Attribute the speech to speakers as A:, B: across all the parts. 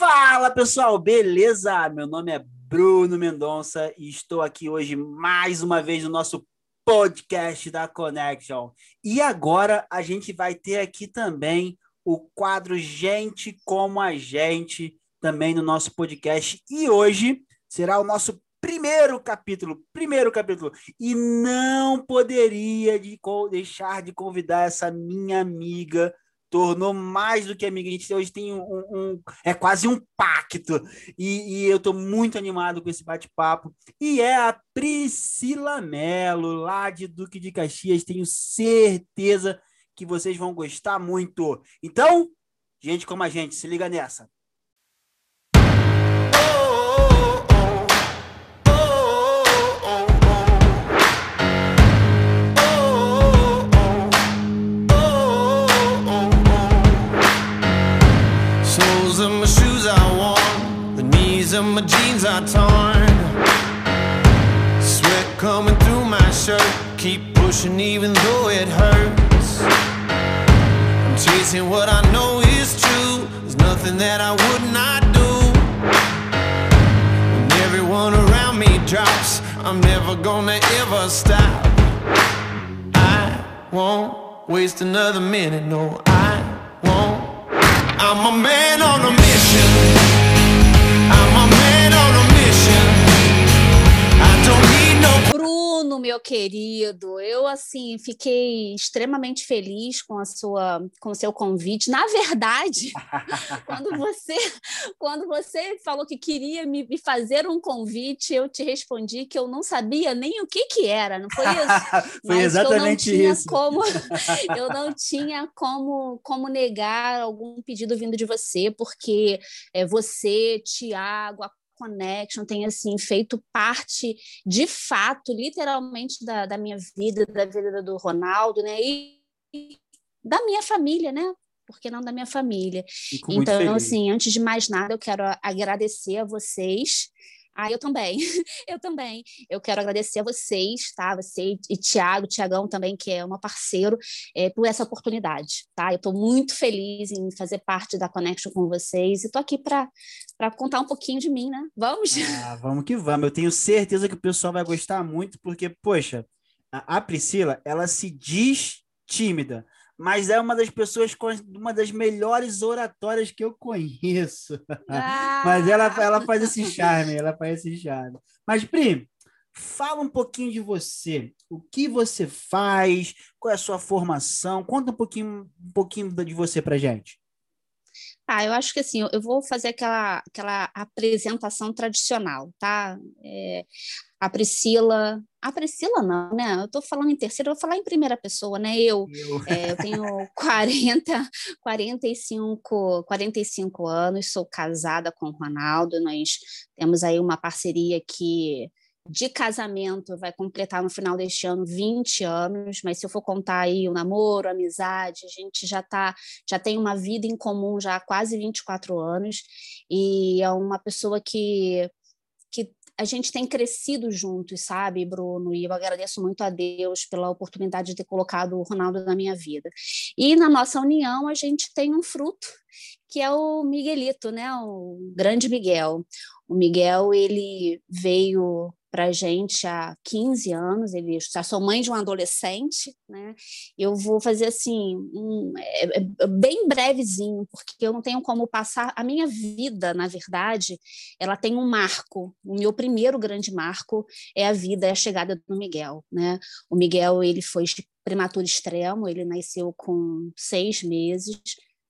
A: Fala pessoal, beleza? Meu nome é Bruno Mendonça e estou aqui hoje mais uma vez no nosso podcast da Connection. E agora a gente vai ter aqui também o quadro Gente como a Gente, também no nosso podcast. E hoje será o nosso primeiro capítulo, primeiro capítulo. E não poderia de, deixar de convidar essa minha amiga tornou mais do que amiga. A gente hoje tem um, um é quase um pacto. E, e eu estou muito animado com esse bate-papo. E é a Priscila Mello, lá de Duque de Caxias. Tenho certeza que vocês vão gostar muito. Então, gente como a gente, se liga nessa. My jeans are torn. Sweat coming through my shirt. Keep pushing even though it hurts. I'm chasing what I know is true. There's nothing that I would not do. When everyone around me drops, I'm never gonna ever stop. I won't waste another minute, no, I won't. I'm a man on a mission.
B: Meu querido, eu assim fiquei extremamente feliz com a sua, com o seu convite. Na verdade, quando você, quando você falou que queria me, me, fazer um convite, eu te respondi que eu não sabia nem o que que era, não foi isso?
A: foi Mas exatamente
B: eu
A: isso.
B: Como, eu não tinha como, como negar algum pedido vindo de você, porque é, você, Tiago, a Connection tem assim feito parte de fato, literalmente da, da minha vida, da vida do Ronaldo, né? E, e da minha família, né? Porque não da minha família. Então, assim, antes de mais nada, eu quero agradecer a vocês ah, eu também, eu também. Eu quero agradecer a vocês, tá? Você e Tiago, Tiagão também, que é um parceiro, é, por essa oportunidade, tá? Eu estou muito feliz em fazer parte da Connection com vocês e estou aqui para contar um pouquinho de mim, né? Vamos?
A: Ah, vamos que vamos. Eu tenho certeza que o pessoal vai gostar muito, porque, poxa, a, a Priscila, ela se diz tímida, mas é uma das pessoas com uma das melhores oratórias que eu conheço. Ah. mas ela, ela faz esse charme, ela faz esse charme. Mas, Pri, fala um pouquinho de você. O que você faz? Qual é a sua formação? Conta um pouquinho, um pouquinho de você pra gente.
B: Ah, eu acho que assim, eu vou fazer aquela, aquela apresentação tradicional, tá? É, a Priscila. A Priscila não, né? Eu estou falando em terceira, eu vou falar em primeira pessoa, né? Eu, eu. É, eu tenho 40, 45, 45 anos, sou casada com o Ronaldo, nós temos aí uma parceria que de casamento vai completar no final deste ano 20 anos, mas se eu for contar aí o namoro, a amizade, a gente já tá, já tem uma vida em comum já há quase 24 anos e é uma pessoa que a gente tem crescido juntos, sabe, Bruno? E eu agradeço muito a Deus pela oportunidade de ter colocado o Ronaldo na minha vida. E na nossa união, a gente tem um fruto, que é o Miguelito, né? O grande Miguel. O Miguel, ele veio para gente há 15 anos, ele já sou mãe de um adolescente, né? Eu vou fazer assim, um, é, é, bem brevezinho, porque eu não tenho como passar. A minha vida, na verdade, ela tem um marco. O meu primeiro grande marco é a vida, é a chegada do Miguel, né? O Miguel ele foi prematuro extremo, ele nasceu com seis meses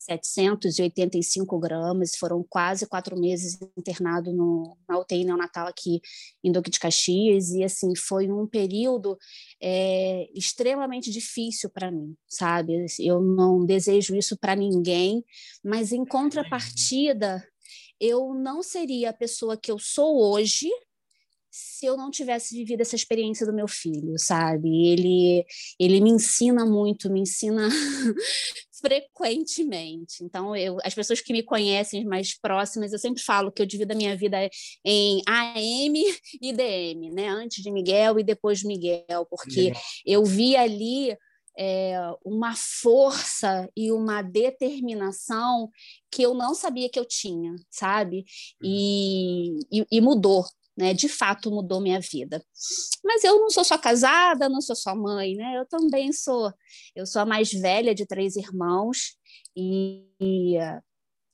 B: 785 gramas, foram quase quatro meses internado no, na UTI neonatal aqui em Duque de Caxias, e assim, foi um período é, extremamente difícil para mim, sabe? Eu não desejo isso para ninguém, mas em contrapartida, eu não seria a pessoa que eu sou hoje se eu não tivesse vivido essa experiência do meu filho, sabe? Ele, ele me ensina muito, me ensina frequentemente. Então, eu, as pessoas que me conhecem mais próximas, eu sempre falo que eu divido a minha vida em AM e DM, né? Antes de Miguel e depois de Miguel, porque eu vi ali é, uma força e uma determinação que eu não sabia que eu tinha, sabe? E, e, e mudou, né? De fato mudou minha vida. Mas eu não sou só casada, não sou só mãe, né? Eu também sou. Eu sou a mais velha de três irmãos e, e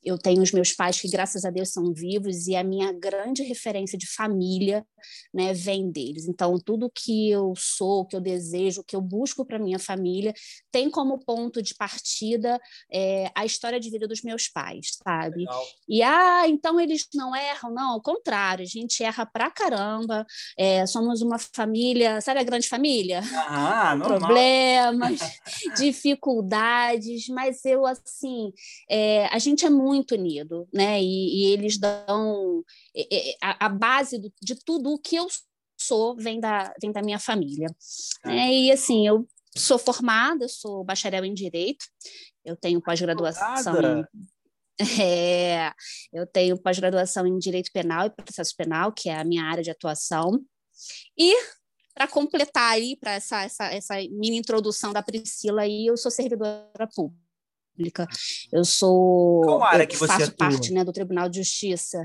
B: eu tenho os meus pais que, graças a Deus, são vivos e a minha grande referência de família né, vem deles. Então, tudo que eu sou, que eu desejo, que eu busco para minha família, tem como ponto de partida é, a história de vida dos meus pais, sabe? Legal. E, ah, então eles não erram? Não, ao contrário, a gente erra pra caramba. É, somos uma família, sabe a grande família?
A: Ah,
B: Problemas, dificuldades, mas eu, assim, é, a gente é muito muito unido, né? E, e eles dão a, a base do, de tudo o que eu sou vem da, vem da minha família. É, e assim, eu sou formada, sou bacharel em direito, eu tenho pós-graduação é, eu tenho pós-graduação em direito penal e processo penal, que é a minha área de atuação. E para completar aí para essa, essa, essa mini introdução da Priscila aí, eu sou servidora pública pública. Eu sou.
A: Qual área que você
B: faço
A: atua?
B: parte né, do Tribunal de Justiça.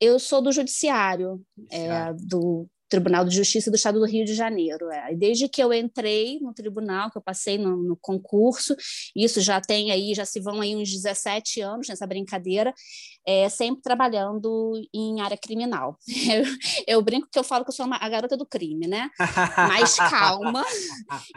B: Eu sou do Judiciário, é, do Tribunal de Justiça do Estado do Rio de Janeiro. É. Desde que eu entrei no tribunal, que eu passei no, no, concurso, isso já tem aí, já se vão aí uns 17 anos nessa brincadeira, é, sempre trabalhando em área criminal. Eu, eu, brinco que eu falo que eu sou uma, a garota do crime, né? Mas calma,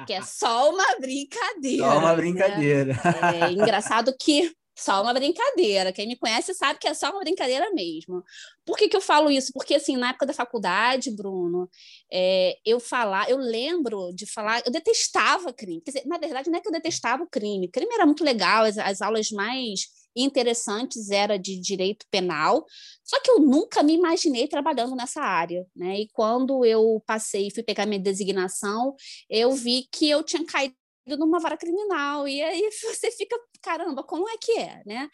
B: que é só uma brincadeira.
A: Só uma brincadeira.
B: Né? É engraçado que só uma brincadeira. Quem me conhece sabe que é só uma brincadeira mesmo. Por que, que eu falo isso? Porque, assim, na época da faculdade, Bruno, é, eu falar, eu lembro de falar, eu detestava crime. Quer dizer, na verdade, não é que eu detestava o crime. O crime era muito legal, as, as aulas mais interessantes era de direito penal, só que eu nunca me imaginei trabalhando nessa área, né? E quando eu passei, fui pegar minha designação, eu vi que eu tinha caído numa vara criminal. E aí você fica, caramba, como é que é, né?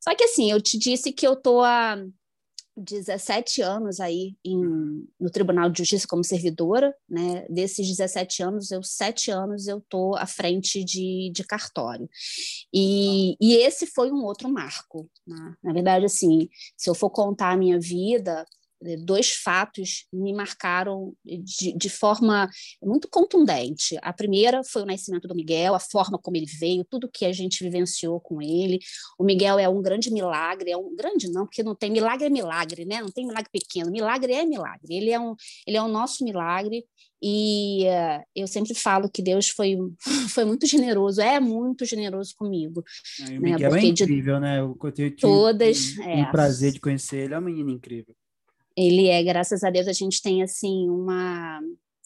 B: Só que assim, eu te disse que eu tô há 17 anos aí em, no Tribunal de Justiça como servidora, né? Desses 17 anos, eu sete anos eu tô à frente de, de cartório. E, e esse foi um outro marco. Né? Na verdade, assim, se eu for contar a minha vida, dois fatos me marcaram de, de, forma muito contundente. A primeira foi o nascimento do Miguel, a forma como ele veio, tudo que a gente vivenciou com ele. O Miguel é um grande milagre, é um grande não, porque não tem milagre é milagre, né? Não tem milagre pequeno. Milagre é milagre. Ele é um, ele é o nosso milagre. E uh, eu sempre falo que Deus foi, foi muito generoso, é muito generoso comigo.
A: É, o né? Miguel né? é incrível, de... né? Eu tenho
B: todas,
A: o é. prazer de conhecer ele, é um menino incrível
B: ele é, graças a Deus, a gente tem assim uma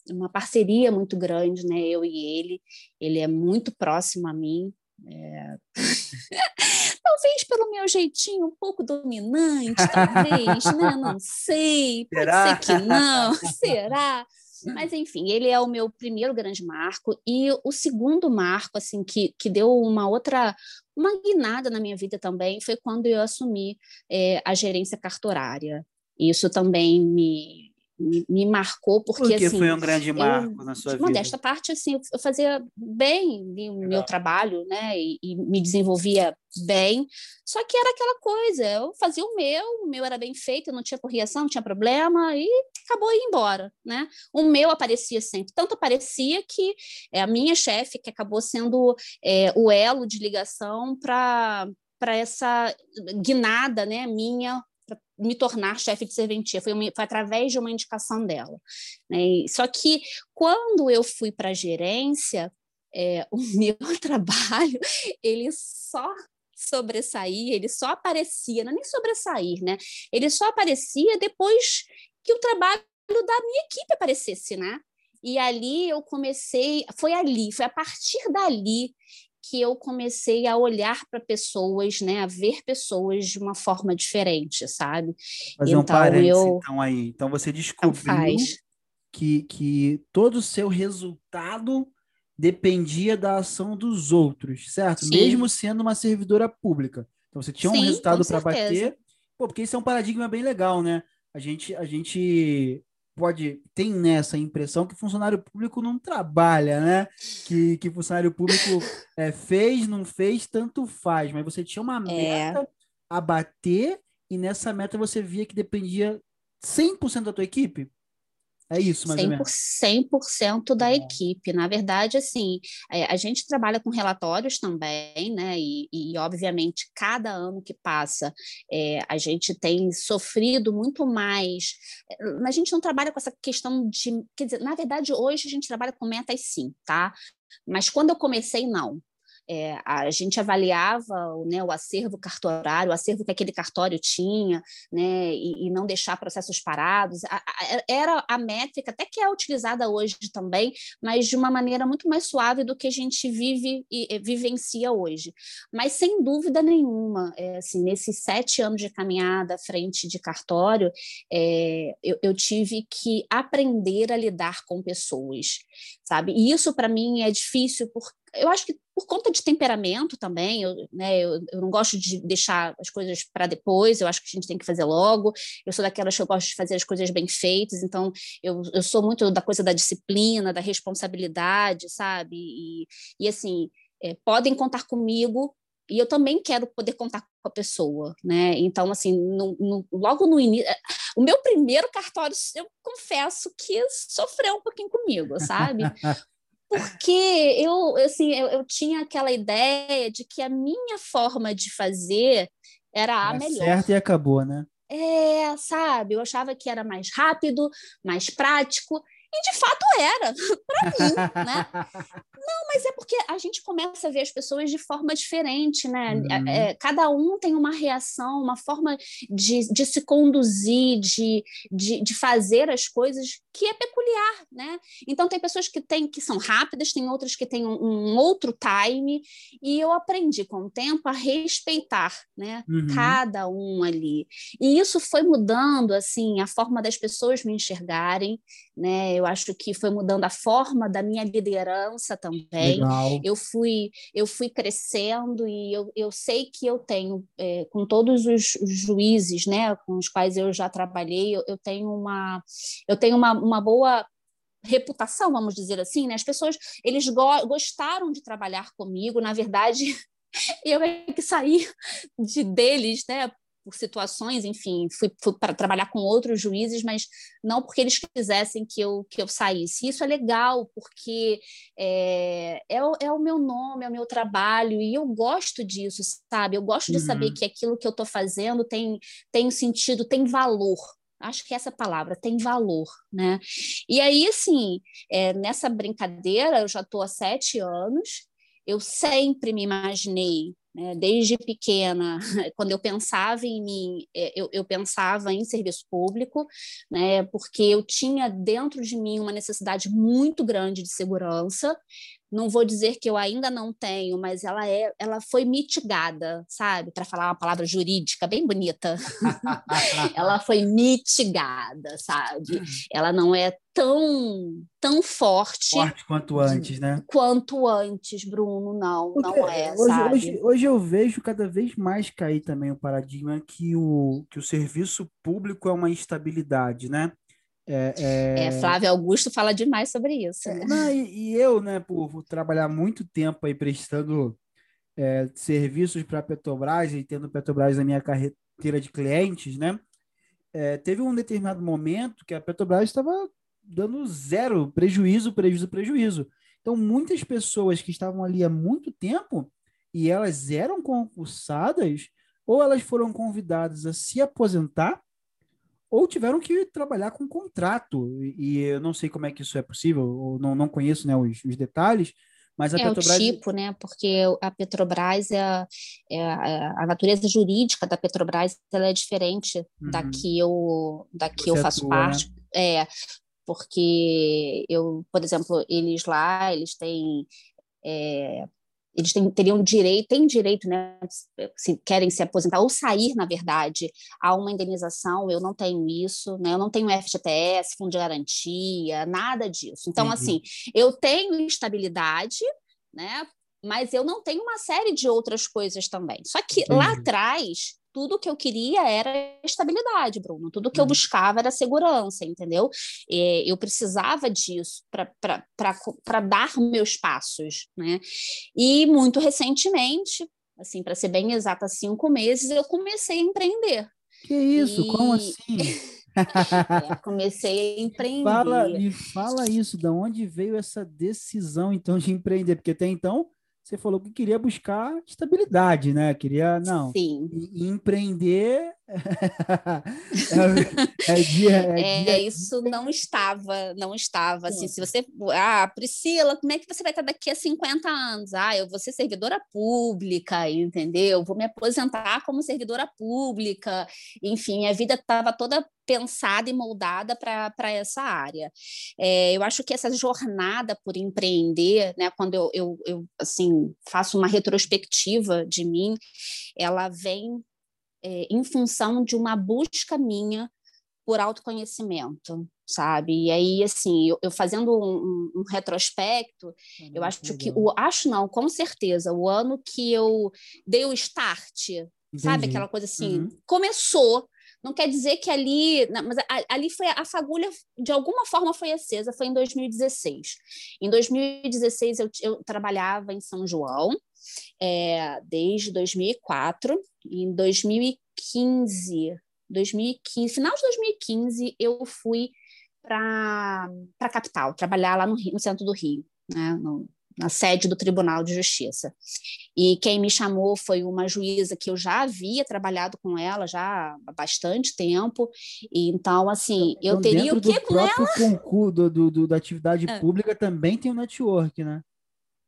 B: uma parceria muito grande, né? Eu e ele. Ele é muito próximo a mim. É... talvez pelo meu jeitinho um pouco dominante, talvez, né? Não sei. Pode Será? ser que não. Será? Mas enfim, ele é o meu primeiro grande marco e o segundo marco assim que, que deu uma outra uma guinada na minha vida também foi quando eu assumi é, a gerência cartorária. Isso também me, me, me marcou, porque, porque
A: assim, foi um grande marco
B: eu,
A: na sua
B: vida. Modesta parte, assim, eu fazia bem o meu trabalho, né, e, e, me desenvolvia bem, só que era aquela coisa, eu fazia o meu, o meu era bem feito, não tinha correção, não tinha problema, e acabou indo embora, né? O meu aparecia sempre, tanto aparecia que é a minha chefe, que acabou sendo é, o elo de ligação para para essa guinada, né, minha me tornar chefe de serventia, foi, uma, foi, através de uma indicação dela. Né? Só que quando eu fui para a gerência, é, o meu trabalho, ele só sobressaía, ele só aparecia, não é nem sobressair, né? Ele só aparecia depois que o trabalho da minha equipe aparecesse, né? E ali eu comecei, foi ali, foi a partir dali que eu comecei a olhar para pessoas, né, a ver pessoas de uma forma diferente, sabe?
A: Fazer então, um parênteses, eu... então aí. Então você descobriu que, que todo o seu resultado dependia da ação dos outros, certo? Sim. Mesmo sendo uma servidora pública. Então você tinha um Sim, resultado para bater. Pô, porque isso é um paradigma bem legal, né? A gente, a gente pode tem nessa impressão que funcionário público não trabalha, né? Que, que funcionário público é, fez, não fez, tanto faz. Mas você tinha uma é. meta a bater e nessa meta você via que dependia 100% da tua equipe? É isso, mais 100%, ou menos.
B: 100% da é. equipe. Na verdade, assim, é, a gente trabalha com relatórios também, né? E, e obviamente, cada ano que passa, é, a gente tem sofrido muito mais. É, a gente não trabalha com essa questão de. Quer dizer, na verdade, hoje a gente trabalha com metas sim, tá? Mas quando eu comecei, não. É, a gente avaliava né, o acervo cartorário, o acervo que aquele cartório tinha, né, e, e não deixar processos parados. A, a, era a métrica, até que é utilizada hoje também, mas de uma maneira muito mais suave do que a gente vive e, e vivencia hoje. Mas, sem dúvida nenhuma, é, assim, nesses sete anos de caminhada à frente de cartório, é, eu, eu tive que aprender a lidar com pessoas, sabe? E isso, para mim, é difícil porque eu acho que por conta de temperamento também, eu, né, eu, eu não gosto de deixar as coisas para depois, eu acho que a gente tem que fazer logo. Eu sou daquelas que eu gosto de fazer as coisas bem feitas, então eu, eu sou muito da coisa da disciplina, da responsabilidade, sabe? E, e assim, é, podem contar comigo. E eu também quero poder contar com a pessoa, né? Então, assim, no, no, logo no início, o meu primeiro cartório, eu confesso que sofreu um pouquinho comigo, sabe? porque eu, assim, eu, eu, tinha aquela ideia de que a minha forma de fazer era a melhor.
A: Certo e acabou, né?
B: É, sabe? Eu achava que era mais rápido, mais prático, e de fato era, para mim, né? Não, mas é porque a gente começa a ver as pessoas de forma diferente, né? Uhum. É, cada um tem uma reação, uma forma de, de se conduzir, de, de, de, fazer as coisas que é peculiar, né? Então tem pessoas que têm que são rápidas, tem outras que têm um, um outro time, e eu aprendi com o tempo a respeitar, né? Uhum. Cada um ali. E isso foi mudando assim a forma das pessoas me enxergarem, né? Eu acho que foi mudando a forma da minha liderança também. Legal. Eu fui eu fui crescendo e eu, eu sei que eu tenho é, com todos os, juízes, né, com os quais eu já trabalhei, eu, eu tenho uma eu tenho uma, uma boa reputação, vamos dizer assim, né? As pessoas eles go gostaram de trabalhar comigo, na verdade, eu é que saí de deles, né? Por situações, enfim, fui, fui para trabalhar com outros juízes, mas não porque eles quisessem que eu, que eu saísse. Isso é legal, porque é, é, o, é o meu nome, é o meu trabalho, e eu gosto disso, sabe? Eu gosto de uhum. saber que aquilo que eu estou fazendo tem, tem sentido, tem valor, acho que essa palavra tem valor, né? E aí, assim, é, nessa brincadeira, eu já estou há sete anos, eu sempre me imaginei? Desde pequena, quando eu pensava em mim, é, eu, eu pensava em serviço público, né? porque eu tinha dentro de mim uma necessidade muito grande de segurança, não vou dizer que eu ainda não tenho, mas ela é, ela foi mitigada, sabe? Para falar uma palavra jurídica bem bonita. ela foi mitigada, sabe? Ela não é tão tão forte,
A: forte quanto antes, né?
B: Quanto antes, Bruno, não, Porque não é,
A: hoje, sabe? Hoje, hoje eu vejo cada vez mais cair também o paradigma que o que o serviço público é uma instabilidade, né?
B: É, é... é, Flávio Augusto fala demais sobre isso.
A: É, né? Não, e, e, eu, né, por trabalhar muito tempo aí prestando é, serviços para a Petrobras e tendo Petrobras na minha carreira de clientes, né? É, teve um determinado momento que a Petrobras estava dando zero prejuízo, prejuízo, prejuízo. Então, muitas pessoas que estavam ali há muito tempo e elas eram concursadas ou elas foram convidadas a se aposentar ou tiveram que trabalhar com contrato. E, eu não sei como é que isso é possível, ou não, não conheço né, os, os detalhes, mas a
B: é
A: Petrobras...
B: o tipo, né? Porque a Petrobras é a, é a, a natureza jurídica da Petrobras ela é diferente uhum. da que eu da que eu faço atua, né? parte. Né? É, porque eu, por exemplo, eles lá, eles têm é, eles têm, teriam direito, têm direito, né, se querem se aposentar ou sair, na verdade, a uma indenização. Eu não tenho isso, né? Eu não tenho FGTS, fundo de garantia, nada disso. Então, uhum. assim, eu tenho estabilidade, né? Mas eu não tenho uma série de outras coisas também. Só que lá atrás tudo que eu queria era estabilidade, Bruno. Tudo que eu uhum. buscava era segurança, entendeu? E eu precisava disso para dar meus passos, né? E muito recentemente, assim, para ser bem exata, cinco meses, eu comecei a empreender.
A: Que isso? E... Como assim?
B: é, comecei a empreender.
A: Fala, me fala isso, da onde veio essa decisão então de empreender? Porque até então você falou que queria buscar estabilidade, né? Queria, não.
B: Sim.
A: empreender.
B: É, é, dia, é, é isso não estava, não estava. Assim, se você. Ah, Priscila, como é que você vai estar daqui a 50 anos? Ah, eu vou ser servidora pública, entendeu? Vou me aposentar como servidora pública. Enfim, a vida estava toda pensada e moldada para essa área. É, eu acho que essa jornada por empreender, né, quando eu, eu, eu assim faço uma retrospectiva de mim, ela vem é, em função de uma busca minha por autoconhecimento, sabe? E aí, assim, eu, eu fazendo um, um, retrospecto, é eu acho legal. que o acho não, com certeza, o ano que eu dei o start, Entendi. sabe aquela coisa assim, uhum. começou não quer dizer que ali, mas ali foi a fagulha, de alguma forma foi acesa, foi em 2016. Em 2016 eu, eu trabalhava em São João, é, desde 2004. Em 2015, 2015, final de 2015, eu fui para a capital, trabalhar lá no, Rio, no centro do Rio, né, no, na sede do Tribunal de Justiça. E quem me chamou foi uma juíza que eu já havia trabalhado com ela já há bastante tempo. E então, assim, então, eu teria o que com ela?
A: concurso do, do, da atividade é. pública também tem um network, né?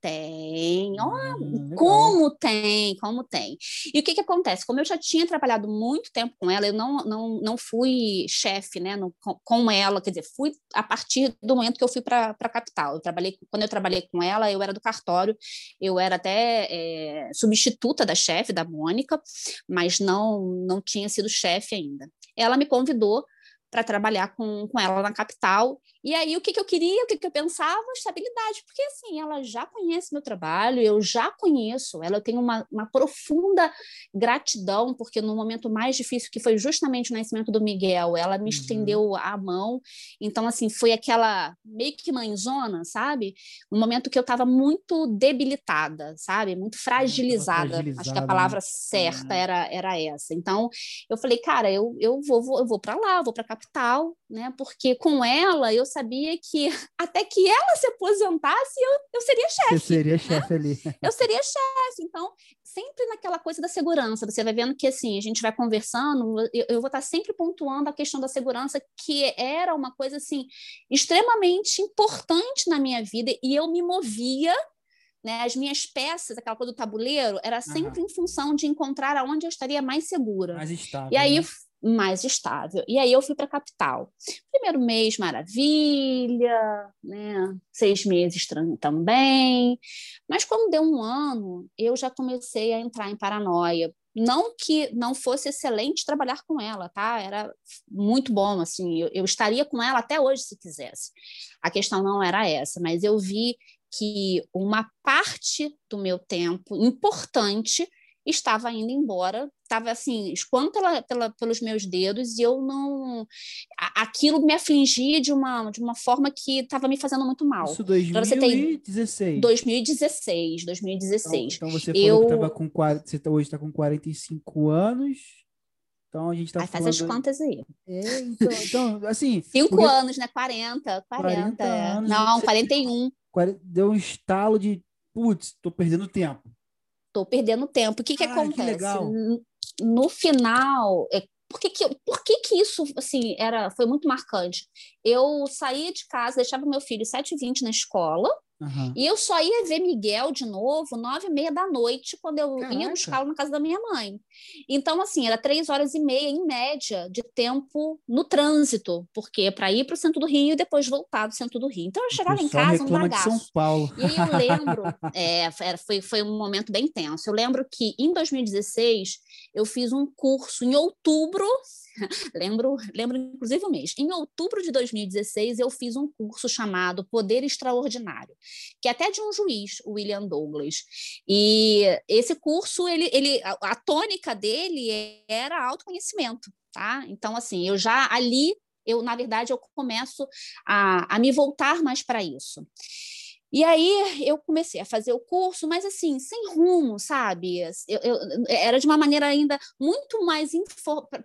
B: Tem, oh, como tem, como tem. E o que, que acontece? Como eu já tinha trabalhado muito tempo com ela, eu não, não, não fui chefe né, no, com ela, quer dizer, fui a partir do momento que eu fui para a capital. Eu trabalhei, quando eu trabalhei com ela, eu era do cartório, eu era até é, substituta da chefe, da Mônica, mas não, não tinha sido chefe ainda. Ela me convidou para trabalhar com, com ela na capital e aí, o que, que eu queria, o que, que eu pensava? Estabilidade, porque assim, ela já conhece meu trabalho, eu já conheço ela, eu tenho uma, uma profunda gratidão, porque no momento mais difícil, que foi justamente o nascimento do Miguel, ela me uhum. estendeu a mão, então, assim, foi aquela meio que mãezona, sabe? Um momento que eu estava muito debilitada, sabe? Muito fragilizada, acho que a palavra né? certa uhum. era, era essa. Então, eu falei, cara, eu, eu vou, vou eu vou para lá, eu vou para a capital, né? Porque com ela eu sabia que até que ela se aposentasse, eu, eu seria chefe.
A: Você seria né? chefe ali.
B: Eu seria chefe. Então, sempre naquela coisa da segurança. Você vai vendo que, assim, a gente vai conversando, eu, eu vou estar sempre pontuando a questão da segurança, que era uma coisa, assim, extremamente importante na minha vida, e eu me movia né, as minhas peças, aquela coisa do tabuleiro, era sempre uhum. em função de encontrar aonde eu estaria mais segura.
A: Mais estável.
B: E aí né? Mais estável. E aí eu fui para a capital. Primeiro mês, maravilha, né? Seis meses também. Mas quando deu um ano, eu já comecei a entrar em paranoia. Não que não fosse excelente trabalhar com ela, tá? Era muito bom, assim. Eu, eu estaria com ela até hoje se quisesse. A questão não era essa, mas eu vi que uma parte do meu tempo importante estava indo embora, estava assim, escoando pela, pela, pelos meus dedos e eu não. Aquilo me afligia de uma, de uma forma que estava me fazendo muito mal.
A: Isso 2016.
B: 2016, 2016.
A: Então, então você falou eu... que estava com. Você tá, hoje está com 45 anos. Então a gente está
B: falando... faz as contas aí.
A: É, então, então assim.
B: Cinco porque... anos, né? 40, 40. 40 é. anos, Não, 41.
A: Deu um estalo de, putz, estou perdendo tempo
B: estou perdendo tempo. O que, que ah, acontece? Que no final, é, por, que, que, por que, que isso assim, era, foi muito marcante? Eu saía de casa, deixava meu filho 7h20 na escola, Uhum. E eu só ia ver Miguel de novo nove e meia da noite, quando eu Caraca. ia buscá-lo na casa da minha mãe. Então, assim, era três horas e meia, em média, de tempo no trânsito, porque para ir para o centro do Rio e depois voltar do centro do Rio. Então, eu chegava em casa um bagaço.
A: São Paulo.
B: E aí eu lembro, é, foi, foi um momento bem tenso. Eu lembro que em 2016 eu fiz um curso em outubro lembro, lembro inclusive o mês. Em outubro de 2016, eu fiz um curso chamado Poder Extraordinário. Que é até de um juiz, William Douglas. E esse curso, ele, ele, a, a tônica dele era autoconhecimento, tá? Então, assim, eu já ali, eu na verdade, eu começo a, a me voltar mais para isso. E aí eu comecei a fazer o curso, mas assim, sem rumo, sabe? Eu, eu era de uma maneira ainda muito mais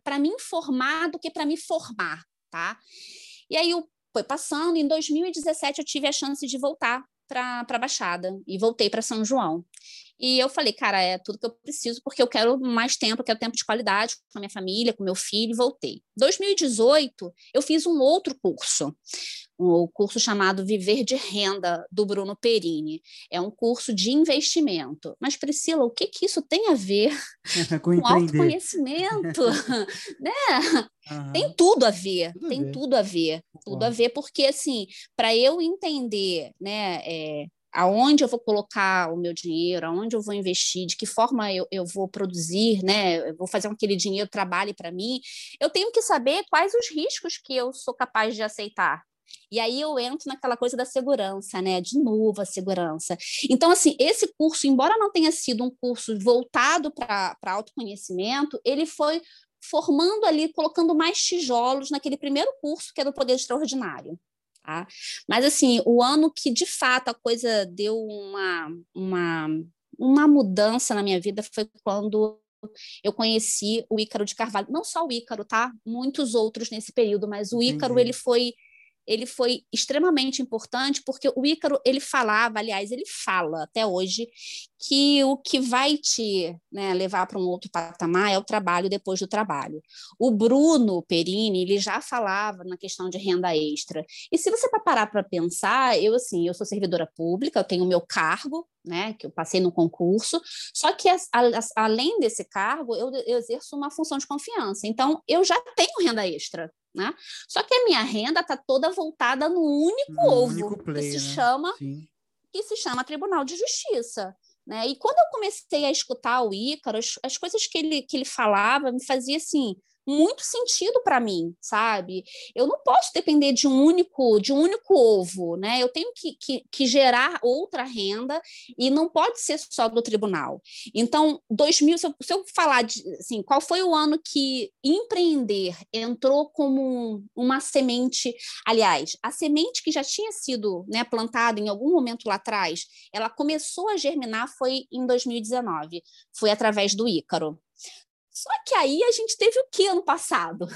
B: para me informar do que para me formar, tá? E aí eu foi passando, em 2017 eu tive a chance de voltar para a Baixada e voltei para São João. E eu falei, cara, é tudo que eu preciso, porque eu quero mais tempo, eu quero tempo de qualidade com a minha família, com meu filho, e voltei. 2018, eu fiz um outro curso, o um curso chamado Viver de Renda, do Bruno Perini. É um curso de investimento. Mas, Priscila, o que, que isso tem a ver com, com autoconhecimento? né? Uhum. Tem tudo a ver, tudo tem a ver. tudo a ver, tudo a ver, porque, assim, para eu entender, né, é, aonde eu vou colocar o meu dinheiro, aonde eu vou investir, de que forma eu, eu vou produzir, né? Eu vou fazer com que aquele dinheiro trabalhe para mim. Eu tenho que saber quais os riscos que eu sou capaz de aceitar. E aí eu entro naquela coisa da segurança, né? De novo a segurança. Então, assim, esse curso, embora não tenha sido um curso voltado para autoconhecimento, ele foi formando ali, colocando mais tijolos naquele primeiro curso, que é do Poder Extraordinário. Tá? Mas, assim, o ano que de fato a coisa deu uma, uma, uma mudança na minha vida foi quando eu conheci o Ícaro de Carvalho. Não só o Ícaro, tá? Muitos outros nesse período, mas o Ícaro, ele foi ele foi extremamente importante porque o Ícaro ele falava, aliás, ele fala até hoje que o que vai te né, levar para um outro patamar é o trabalho depois do trabalho. O Bruno Perini ele já falava na questão de renda extra. E se você parar para pensar, eu assim, eu sou servidora pública, eu tenho o meu cargo, né, que eu passei no concurso, só que além desse cargo, eu, eu exerço uma função de confiança. Então, eu já tenho renda extra. Né? Só que a minha renda está toda voltada no único no ovo único play, que se né? chama que se chama Tribunal de Justiça. Né? E quando eu comecei a escutar o Ícaro, as, as coisas que ele, que ele falava me fazia assim, muito sentido para mim, sabe? Eu não posso depender de um único, de um único ovo, né? Eu tenho que, que, que gerar outra renda e não pode ser só do tribunal. Então, 2000, se eu, se eu falar de, assim, qual foi o ano que empreender entrou como uma semente, aliás, a semente que já tinha sido né, plantada em algum momento lá atrás, ela começou a germinar foi em 2019, foi através do Ícaro. Só que aí a gente teve o que ano passado?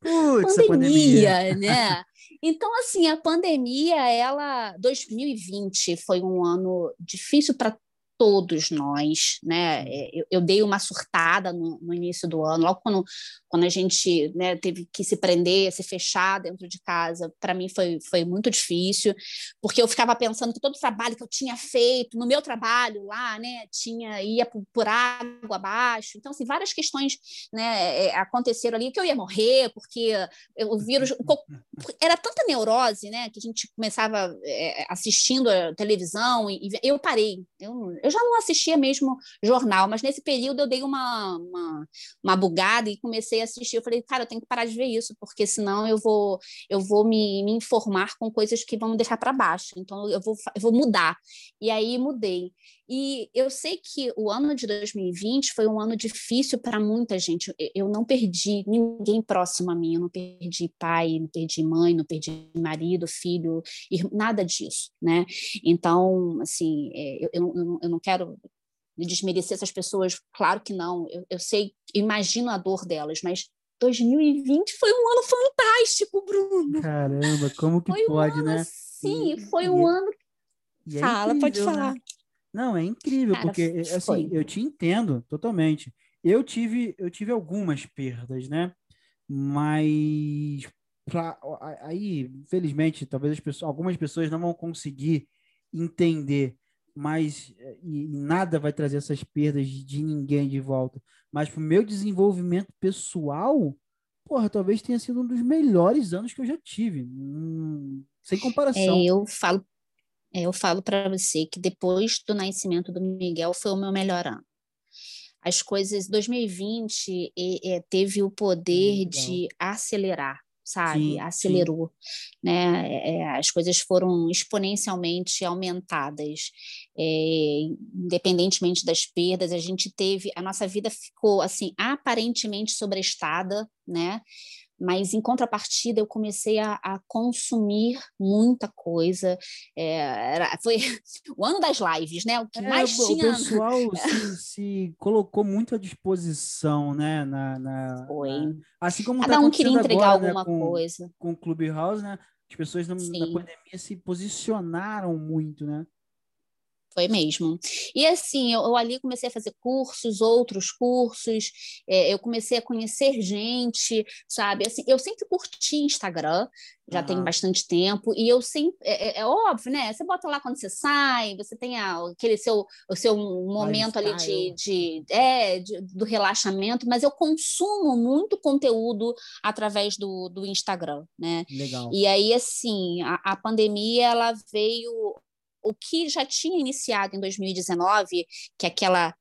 A: Puts, pandemia, pandemia,
B: né? Então, assim, a pandemia, ela, 2020 foi um ano difícil para todos nós, né? É, eu, eu dei uma surtada no, no, início do ano, logo quando, quando a gente né, teve que se prender, se fechar dentro de casa, para mim foi, foi muito difícil, porque eu ficava pensando que todo o trabalho que eu tinha feito, no meu trabalho lá, né, tinha, ia por, por água abaixo, então, assim, várias questões né, é, aconteceram ali, que eu ia morrer, porque o vírus, era tanta neurose, né, que a gente começava é, assistindo a televisão, e, e eu parei, eu, eu já não assistia mesmo jornal, mas nesse período eu dei uma, uma, uma bugada e comecei a assistir. Eu falei, cara, eu tenho que parar de ver isso, porque senão eu vou, eu vou me, me informar com coisas que vão me deixar para baixo. Então eu vou, eu vou mudar. E aí mudei. E eu sei que o ano de 2020 foi um ano difícil para muita gente. Eu não perdi ninguém próximo a mim, eu não perdi pai, não perdi mãe, não perdi marido, filho, nada disso, né? Então, assim, é, eu, eu, eu não quero desmerecer essas pessoas, claro que não. Eu, eu sei, imagino a dor delas, mas 2020 foi um ano fantástico, Bruno.
A: Caramba, como que foi pode, um ano, né?
B: Sim, foi um e, ano. É Fala, incrível, pode né? falar. Né?
A: Não, é incrível, Cara, porque assim, foi. eu te entendo totalmente. Eu tive, eu tive algumas perdas, né? Mas pra, aí, infelizmente, talvez as pessoas, algumas pessoas não vão conseguir entender, mas e, nada vai trazer essas perdas de ninguém de volta. Mas para o meu desenvolvimento pessoal, porra, talvez tenha sido um dos melhores anos que eu já tive. Hum, sem comparação.
B: É, eu falo é, eu falo para você que depois do nascimento do Miguel foi o meu melhor ano. As coisas, 2020 é, teve o poder de acelerar, sabe? Sim, Acelerou, sim. né? É, é, as coisas foram exponencialmente aumentadas, é, independentemente das perdas. A gente teve, a nossa vida ficou assim aparentemente sobrestada, né? Mas em contrapartida eu comecei a, a consumir muita coisa. É, era, foi o ano das lives, né? O que é, mais
A: o
B: tinha.
A: O pessoal se, se, colocou muito à disposição, né? Na, na
B: foi.
A: Na, assim como
B: cada
A: tá
B: um queria entregar
A: agora,
B: alguma
A: né, com,
B: coisa.
A: Com o Clubhouse, né? As pessoas na, na pandemia se posicionaram muito, né?
B: Foi mesmo. E assim, eu, eu, ali comecei a fazer cursos, outros cursos, é, eu comecei a conhecer gente, sabe? Assim, eu sempre curti Instagram, já uhum. tem bastante tempo, e eu sempre. É, é, é, óbvio, né? Você bota lá quando você sai, você tem a, aquele seu, o seu momento ali de, de, é, de, do relaxamento, mas eu consumo muito conteúdo através do, do Instagram, né?
A: Legal.
B: E aí, assim, a, a pandemia ela veio o que já tinha iniciado em 2019, que é aquela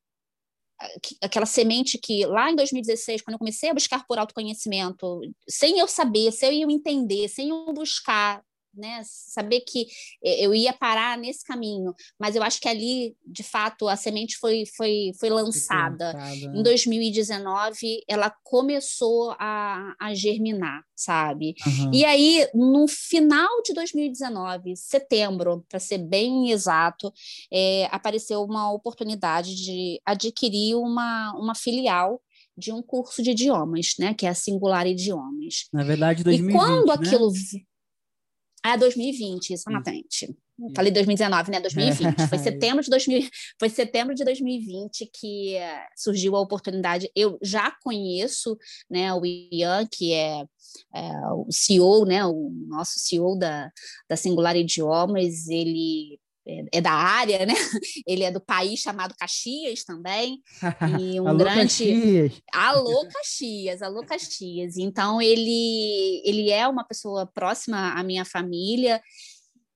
B: aquela semente que lá em 2016, quando eu comecei a buscar por autoconhecimento, sem eu saber, sem eu entender, sem eu buscar né, saber que eh, eu ia parar nesse caminho, mas eu acho que ali, de fato, a semente foi, foi, foi lançada. Né? Em 2019, ela começou a, a germinar, sabe? Uhum. E aí, no final de 2019, setembro, para ser bem exato, é, apareceu uma oportunidade de adquirir uma, uma filial de um curso de idiomas, né, que é a Singular Idiomas.
A: Na verdade, 2020,
B: E quando
A: né?
B: aquilo ah, 2020, exatamente. Hum. Falei 2019, né? 2020. Foi setembro de 2000, foi setembro de 2020 que surgiu a oportunidade. Eu já conheço, né, o Ian, que é, é, o CEO, né, o nosso CEO da, da Singular Idiomas, ele é, é da área, né? Ele é do país chamado Caxias também.
A: E um alô, grande Caxias.
B: Alô Caxias, alô Caxias. Então ele ele é uma pessoa próxima à minha família.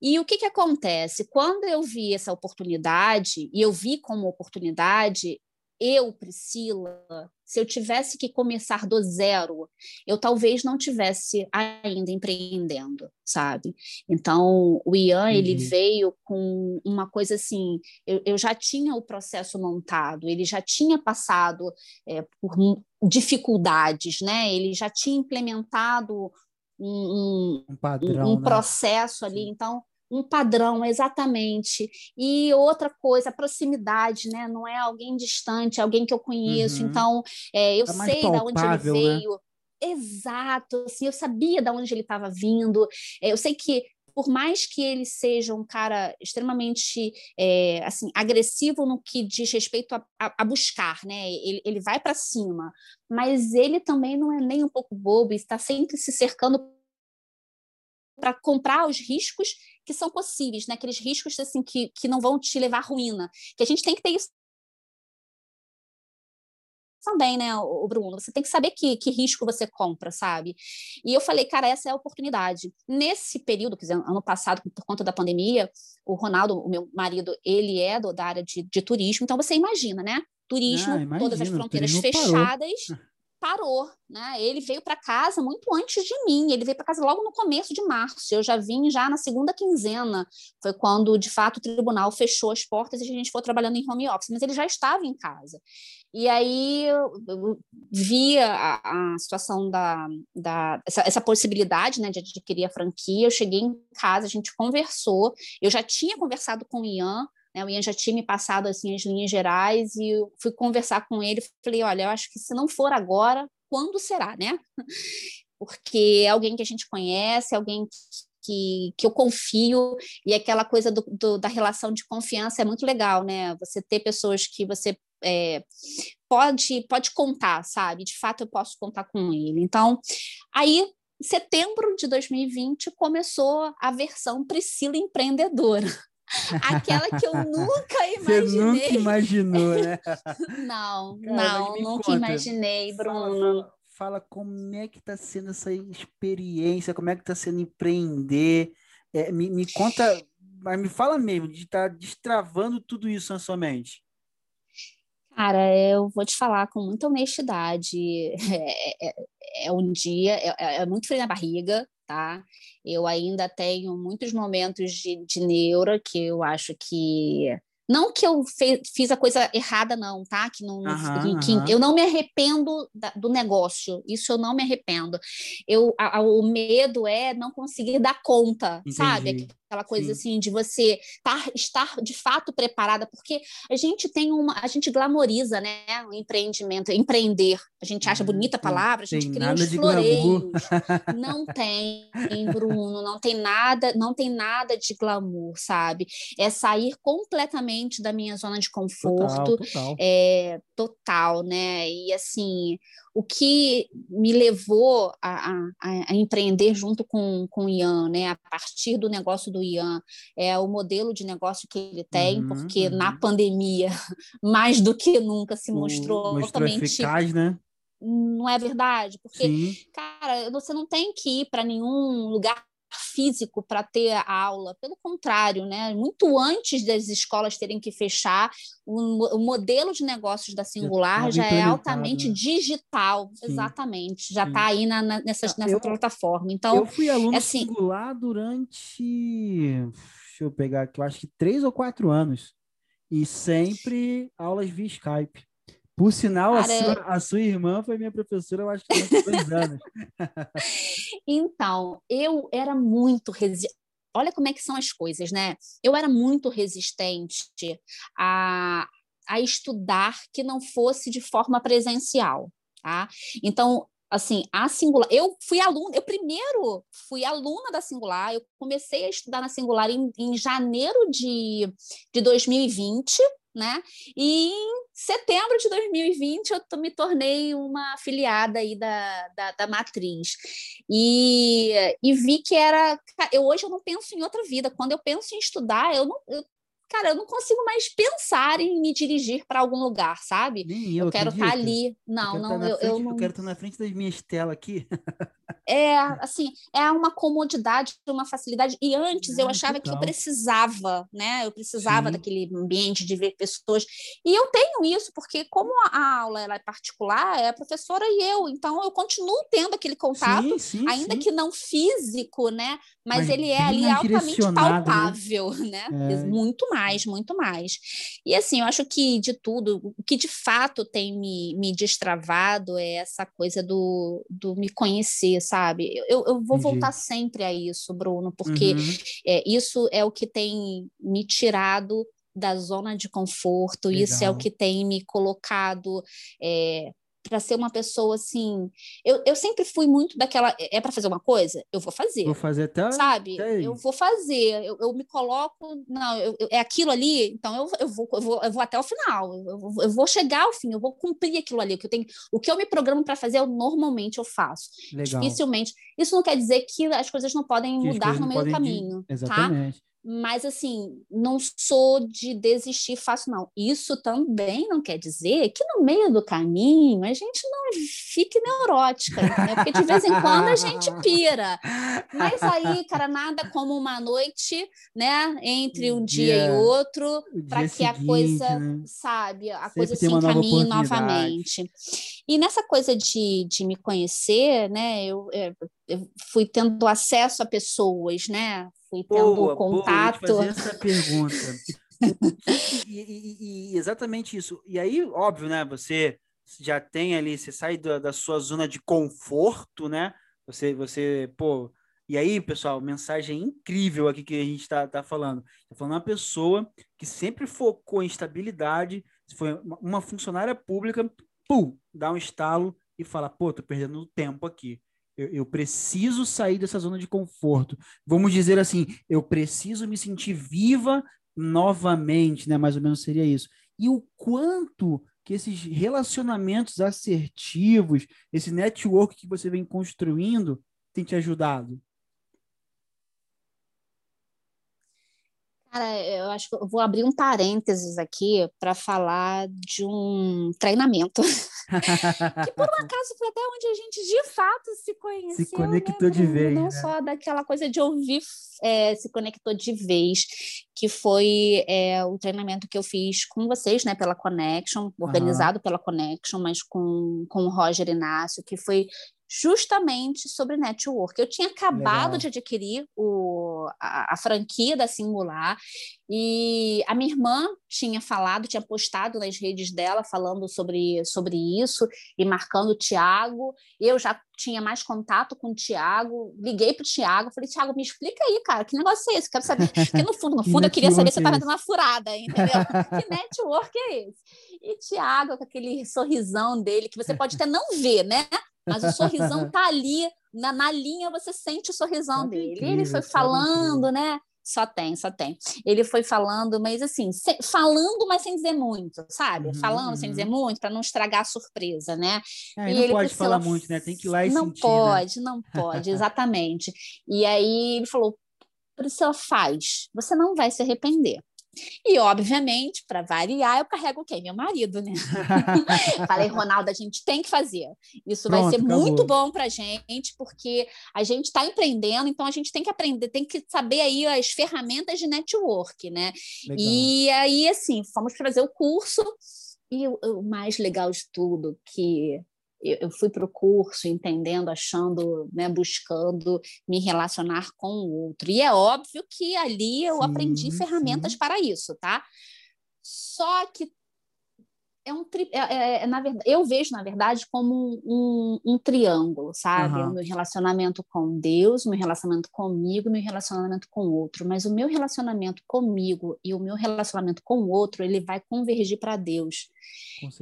B: E o que que acontece? Quando eu vi essa oportunidade e eu vi como oportunidade, eu, Priscila, se eu tivesse que começar do zero, eu talvez não tivesse ainda empreendendo, sabe? Então, o Ian, uhum. ele veio com uma coisa assim, eu, eu, já tinha o processo montado, ele já tinha passado é, por dificuldades, né? Ele já tinha implementado um, um, um, padrão, um né? processo ali, então um padrão, exatamente. E outra coisa, a proximidade, né? Não é alguém distante, é alguém que eu conheço. Uhum. Então, é, eu é sei de onde ele né? veio. Né? Exato, assim, eu sabia de onde ele estava vindo. É, eu sei que por mais que ele seja um cara extremamente é, assim agressivo no que diz respeito a, a, a buscar, né? Ele, ele vai para cima, mas ele também não é nem um pouco bobo, está sempre se cercando para comprar os riscos que são possíveis, né? Aqueles riscos assim que, que não vão te levar à ruína. Que a gente tem que ter isso também, né, o Bruno? Você tem que saber que, que risco você compra, sabe? E eu falei, cara, essa é a oportunidade. Nesse período, quer dizer, ano passado, por conta da pandemia, o Ronaldo, o meu marido, ele é do, da área de, de turismo, então você imagina, né? Turismo, ah, todas as fronteiras fechadas. Parou parou, né? Ele veio para casa muito antes de mim, ele veio para casa logo no começo de março. Eu já vim já na segunda quinzena, foi quando de fato o tribunal fechou as portas e a gente foi trabalhando em home office, mas ele já estava em casa. E aí eu via a, situação da, da essa, essa, possibilidade né, de adquirir a franquia. Eu cheguei em casa, a gente conversou. Eu já tinha conversado com o Ian? O Ian já tinha me passado assim, as linhas gerais e eu fui conversar com ele. Falei: olha, eu acho que se não for agora, quando será, né? Porque é alguém que a gente conhece, é alguém que, que eu confio, e aquela coisa do, do, da relação de confiança é muito legal, né? Você ter pessoas que você é, pode, pode contar, sabe? De fato, eu posso contar com ele. Então, aí, em setembro de 2020, começou a versão Priscila Empreendedora. Aquela que eu nunca imaginei. Você
A: nunca imaginou, né?
B: não, Cara, não, nunca conta. imaginei, Bruno.
A: Fala, fala, como é que está sendo essa experiência, como é que está sendo empreender. É, me, me conta, mas me fala mesmo, de estar tá destravando tudo isso na sua mente.
B: Cara, eu vou te falar com muita honestidade. É, é, é um dia, é, é, é muito frio na barriga, tá? Eu ainda tenho muitos momentos de, de neura que eu acho que não que eu fe, fiz a coisa errada, não, tá? Que, não,
A: aham,
B: que
A: aham.
B: eu não me arrependo da, do negócio. Isso eu não me arrependo. Eu, a, a, o medo é não conseguir dar conta,
A: Entendi.
B: sabe? Aquela coisa
A: Sim.
B: assim de você tar, estar de fato preparada, porque a gente tem uma, a gente glamoriza, né? O empreendimento, empreender. A gente acha
A: Ah,
B: bonita a
A: tem-
B: palavra, a gente cria uns floreios. Não tem, Bruno, não tem nada, não tem nada de glamour, sabe? É sair completamente da minha zona de
A: Total,
B: conforto,
A: total.
B: é, total, né? E assim, o que me levou a, a- a- a empreender junto com, com o Ian, né? A partir do negócio do Ian, é o modelo de negócio que ele tem,
A: Uhum,
B: porque
A: uhum.
B: na pandemia, mais do que nunca, se mostrou,
A: mostrou
B: altamente.
A: eficaz, né?
B: Não é verdade? Porque
A: Sim.
B: cara, você não tem que ir para nenhum lugar físico para ter a aula, pelo contrário, né? Muito antes das escolas terem que fechar, o, o modelo de negócios da Singular
A: tava
B: já, é altamente
A: né?
B: digital,
A: Sim,
B: exatamente, já está aí na, na- nessas,
A: Não,
B: nessa
A: eu-
B: plataforma. Então,
A: eu fui aluno
B: assim-
A: singular durante, deixa eu pegar aqui, eu acho que três ou quatro anos. E sempre aulas via Skype. Por sinal, a sua, a sua irmã foi minha professora, eu acho que durante dois anos.
B: Então, eu era muito resistente. Olha como é que são as coisas, né? Eu era muito resistente a, a estudar que não fosse de forma presencial, tá? Então, assim, a Singular, eu fui aluna, eu primeiro fui aluna da Singular, eu comecei a estudar na Singular em, em janeiro de, de 2020, né? E em setembro de 2020 eu me tornei uma afiliada aí da, da, da matriz. E, e vi que era. Eu hoje eu não penso em outra vida. Quando eu penso em estudar, eu não. eu- cara, eu não consigo mais pensar em me dirigir para algum lugar, sabe?
A: Nem eu,
B: Eu quero estar
A: acredita?
B: ali.
A: Eu
B: Não, não,
A: tá na
B: eu, eu
A: frente-
B: não.
A: eu quero estar na frente das minhas telas aqui.
B: É, assim, é uma comodidade, uma facilidade. E antes eu
A: Não,
B: achava que eu
A: total.
B: precisava, né? Eu precisava
A: Sim.
B: daquele ambiente de ver pessoas. E eu tenho isso, porque como a aula ela é particular, é a professora e eu, então eu continuo tendo aquele contato,
A: Sim, sim,
B: ainda que não físico, né? Mas,
A: Mas
B: ele é ali altamente
A: né?
B: palpável, né?
A: É.
B: Muito mais, muito mais. E assim, eu acho que de tudo, o que de fato tem me, me destravado é essa coisa do, do me conhecer, sabe? Eu, eu vou
A: Entendi.
B: voltar sempre a isso, Bruno, porque
A: Uhum.
B: é, isso é o que tem me tirado da zona de conforto, isso é o
A: Legal.
B: que tem me colocado é, para ser uma pessoa assim. Eu, eu sempre fui muito daquela. É para fazer uma coisa? Eu vou fazer
A: Vou fazer até.
B: sabe?
A: até.
B: Eu vou fazer, eu, eu me coloco, não, eu, eu- é aquilo ali, então eu, eu, vou, eu, vou, eu vou até o final, eu, vou- eu vou chegar ao fim, eu vou cumprir aquilo ali, o que eu tenho, o que eu me programo para fazer, eu normalmente eu faço.
A: Legal.
B: Dificilmente. Isso não quer dizer que as coisas não podem
A: Que
B: mudar no meio do
A: podem de-
B: caminho, tá? Mas assim, não sou de desistir fácil, não. Isso também não quer dizer que no meio do caminho a gente não fique neurótica, entendeu? Porque de vez em quando a gente pira. Mas aí, cara, nada como uma noite, né, entre um dia,
A: Dia-
B: e outro, para que a
A: seguinte,
B: coisa,
A: né?
B: sabe, a
A: Sempre
B: coisa se encaminhe novamente. E nessa coisa de, de me conhecer, né, eu, é, eu fui tendo acesso a pessoas, né, fui tendo
A: Boa, boa, eu
B: contato.
A: fazer essa pergunta. E, e- e- e exatamente isso. E aí, óbvio, né? Você já tem ali, você sai da, da sua zona de conforto, né? Você, você, pô. E aí, pessoal, mensagem incrível aqui que a gente está tá falando. Está falando uma pessoa que sempre focou em estabilidade, foi uma- uma funcionária pública, pum, dá um estalo e fala, pô, tô perdendo tempo aqui. Eu, eu preciso sair dessa zona de conforto. Vamos dizer assim, eu preciso me sentir viva novamente, né? Mais ou menos seria isso. E o quanto que esses relacionamentos assertivos, esse network que você vem construindo, tem te ajudado?
B: Cara, eu acho que eu vou abrir um parênteses aqui para falar de um treinamento. que por um acaso foi até onde a gente de fato se conheceu.
A: Se conectou
B: né,
A: de vez,
B: Não
A: né?
B: só daquela coisa de ouvir, é, se conectou de vez, que foi é, o treinamento que eu fiz com vocês, né, pela Connection, organizado pela Connection, mas com, com o Roger Inácio, que foi justamente sobre network. Eu tinha acabado Legal. de adquirir o, a, a, franquia da Singular e a minha irmã tinha falado, tinha postado nas redes dela falando sobre, sobre isso e marcando o Tiago. Eu já tinha mais contato com o Tiago, liguei para o Tiago, falei, Tiago, me explica aí, cara, que negócio é esse? Quero saber. Porque no fundo, no fundo, eu queria saber se você estava dando uma furada, entendeu? que network é esse? E Tiago, com aquele sorrisão dele, que você pode até não ver, né? Mas o sorrisão tá ali, na, na linha você sente o sorrisão dele. Incrível, ele foi falando, né? Só tem, só tem. Ele foi falando, mas assim, se, falando, mas sem dizer muito, sabe? Uhum, falando uhum. sem dizer muito, para não estragar a surpresa, né?
A: É, e não pode Priscila, falar muito, né? Tem que ir lá e
B: não
A: sentir.
B: Não né? pode, né? não pode, exatamente. e aí ele falou: Priscila, faz, você não vai se arrepender. E, obviamente, para variar, eu carrego quem? Meu marido, né? Falei, Ronaldo, a gente tem que fazer. Isso Pronto, vai ser acabou. muito bom para a gente, porque a gente está empreendendo, então a gente tem que aprender, tem que saber aí as ferramentas de network, né? Legal. E aí, assim, fomos fazer o curso. E o, o mais legal de tudo, que eu, fui para o curso entendendo, achando, né, buscando me relacionar com o outro. E é óbvio que ali eu sim, aprendi ferramentas sim. para isso, tá? Só que é um tri... é, é, é, na verdade, eu vejo, na verdade, como um, um, um triângulo, sabe? Uhum. O meu relacionamento com Deus, o meu relacionamento comigo, o meu relacionamento com o outro. Mas o meu relacionamento comigo e o meu relacionamento com o outro, ele vai convergir para Deus.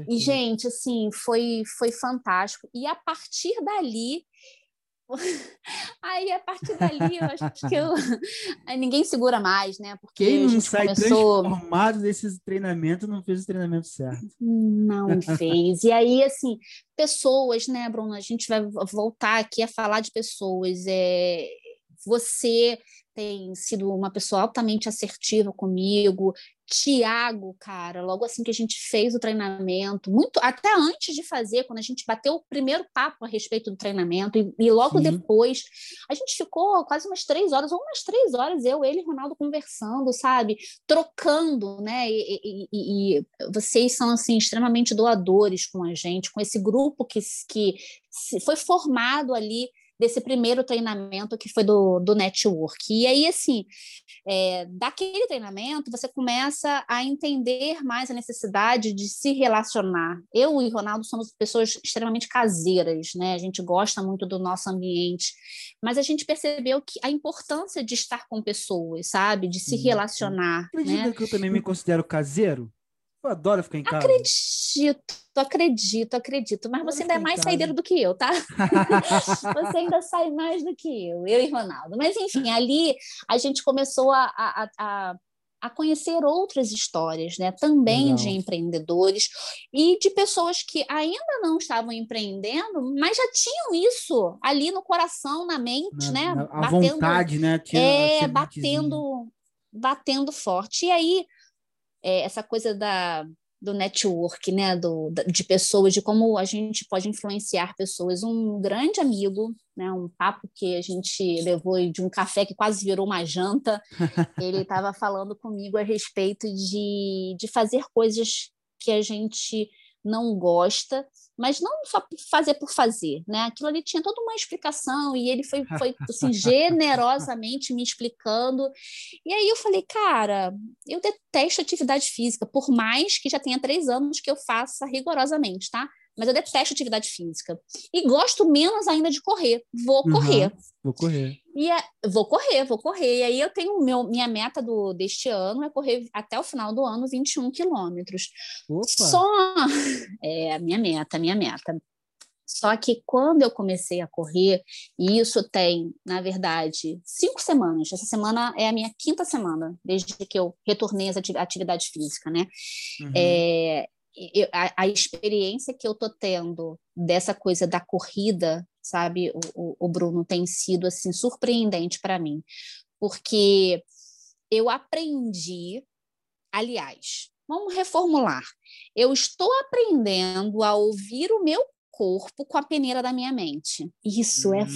B: E, gente, assim, foi, foi fantástico. E a partir dali, Aí, a partir dali, eu acho que eu... Ninguém segura mais, né? Porque
A: Quem não sai começou... transformado desses treinamentos não fez o treinamento certo.
B: Não fez. E aí, assim, pessoas, né, Bruno? A gente vai voltar aqui a falar de pessoas. É... Você tem sido uma pessoa altamente assertiva comigo, Tiago, cara, logo assim que a gente fez o treinamento, muito até antes de fazer, quando a gente bateu o primeiro papo a respeito do treinamento, e, e logo Sim. depois, a gente ficou quase umas três horas, ou umas três horas, eu, ele e Ronaldo conversando, sabe? Trocando, né? E, e, e, vocês são, assim, extremamente doadores com a gente, com esse grupo que, que foi formado ali desse primeiro treinamento que foi do, do network. E aí, assim, é, daquele treinamento, você começa a entender mais a necessidade de se relacionar. Eu e Ronaldo somos pessoas extremamente caseiras, né? A gente gosta muito do nosso ambiente, mas a gente percebeu que a importância de estar com pessoas, sabe? De se relacionar.
A: Acredita né? que eu também me considero caseiro? Eu adoro ficar em casa.
B: Acredito, acredito, acredito. Mas você ainda é mais saideiro do que eu, tá? você ainda sai mais do que eu, eu e Ronaldo. Mas, enfim, ali a gente começou a, a, a, a conhecer outras histórias, né? Também Legal. de empreendedores e de pessoas que ainda não estavam empreendendo, mas já tinham isso ali no coração, na mente, na, né?
A: Na, a batendo, vontade, né?
B: Tinha é, batendo, batendo forte. E aí é, essa coisa da, do network, né, do, de pessoas, de como a gente pode influenciar pessoas. Um grande amigo, né, um papo que a gente levou de um café que quase virou uma janta, ele estava falando comigo a respeito de, de fazer coisas que a gente não gosta, mas não só fazer por fazer, né? Aquilo ali tinha toda uma explicação e ele foi, foi assim, generosamente me explicando. E aí eu falei, cara, eu detesto atividade física, por mais que já tenha três anos que eu faça rigorosamente, tá? Mas eu detesto atividade física. E gosto menos ainda de correr. Vou correr. Uhum,
A: vou correr.
B: E é, vou correr, vou correr. E aí eu tenho meu, minha meta do, deste ano é correr até o final do ano 21 quilômetros. Só é a minha meta, minha meta. Só que quando eu comecei a correr, e isso tem, na verdade, cinco semanas. Essa semana é a minha quinta semana, desde que eu retornei às atividades físicas, né? Uhum. É, eu, a, a, experiência que eu tô tendo dessa coisa da corrida, sabe, o, o, o Bruno, tem sido assim surpreendente para mim, porque eu aprendi, aliás, vamos reformular, eu estou aprendendo a ouvir o meu corpo com a peneira da minha mente. Isso é hum. é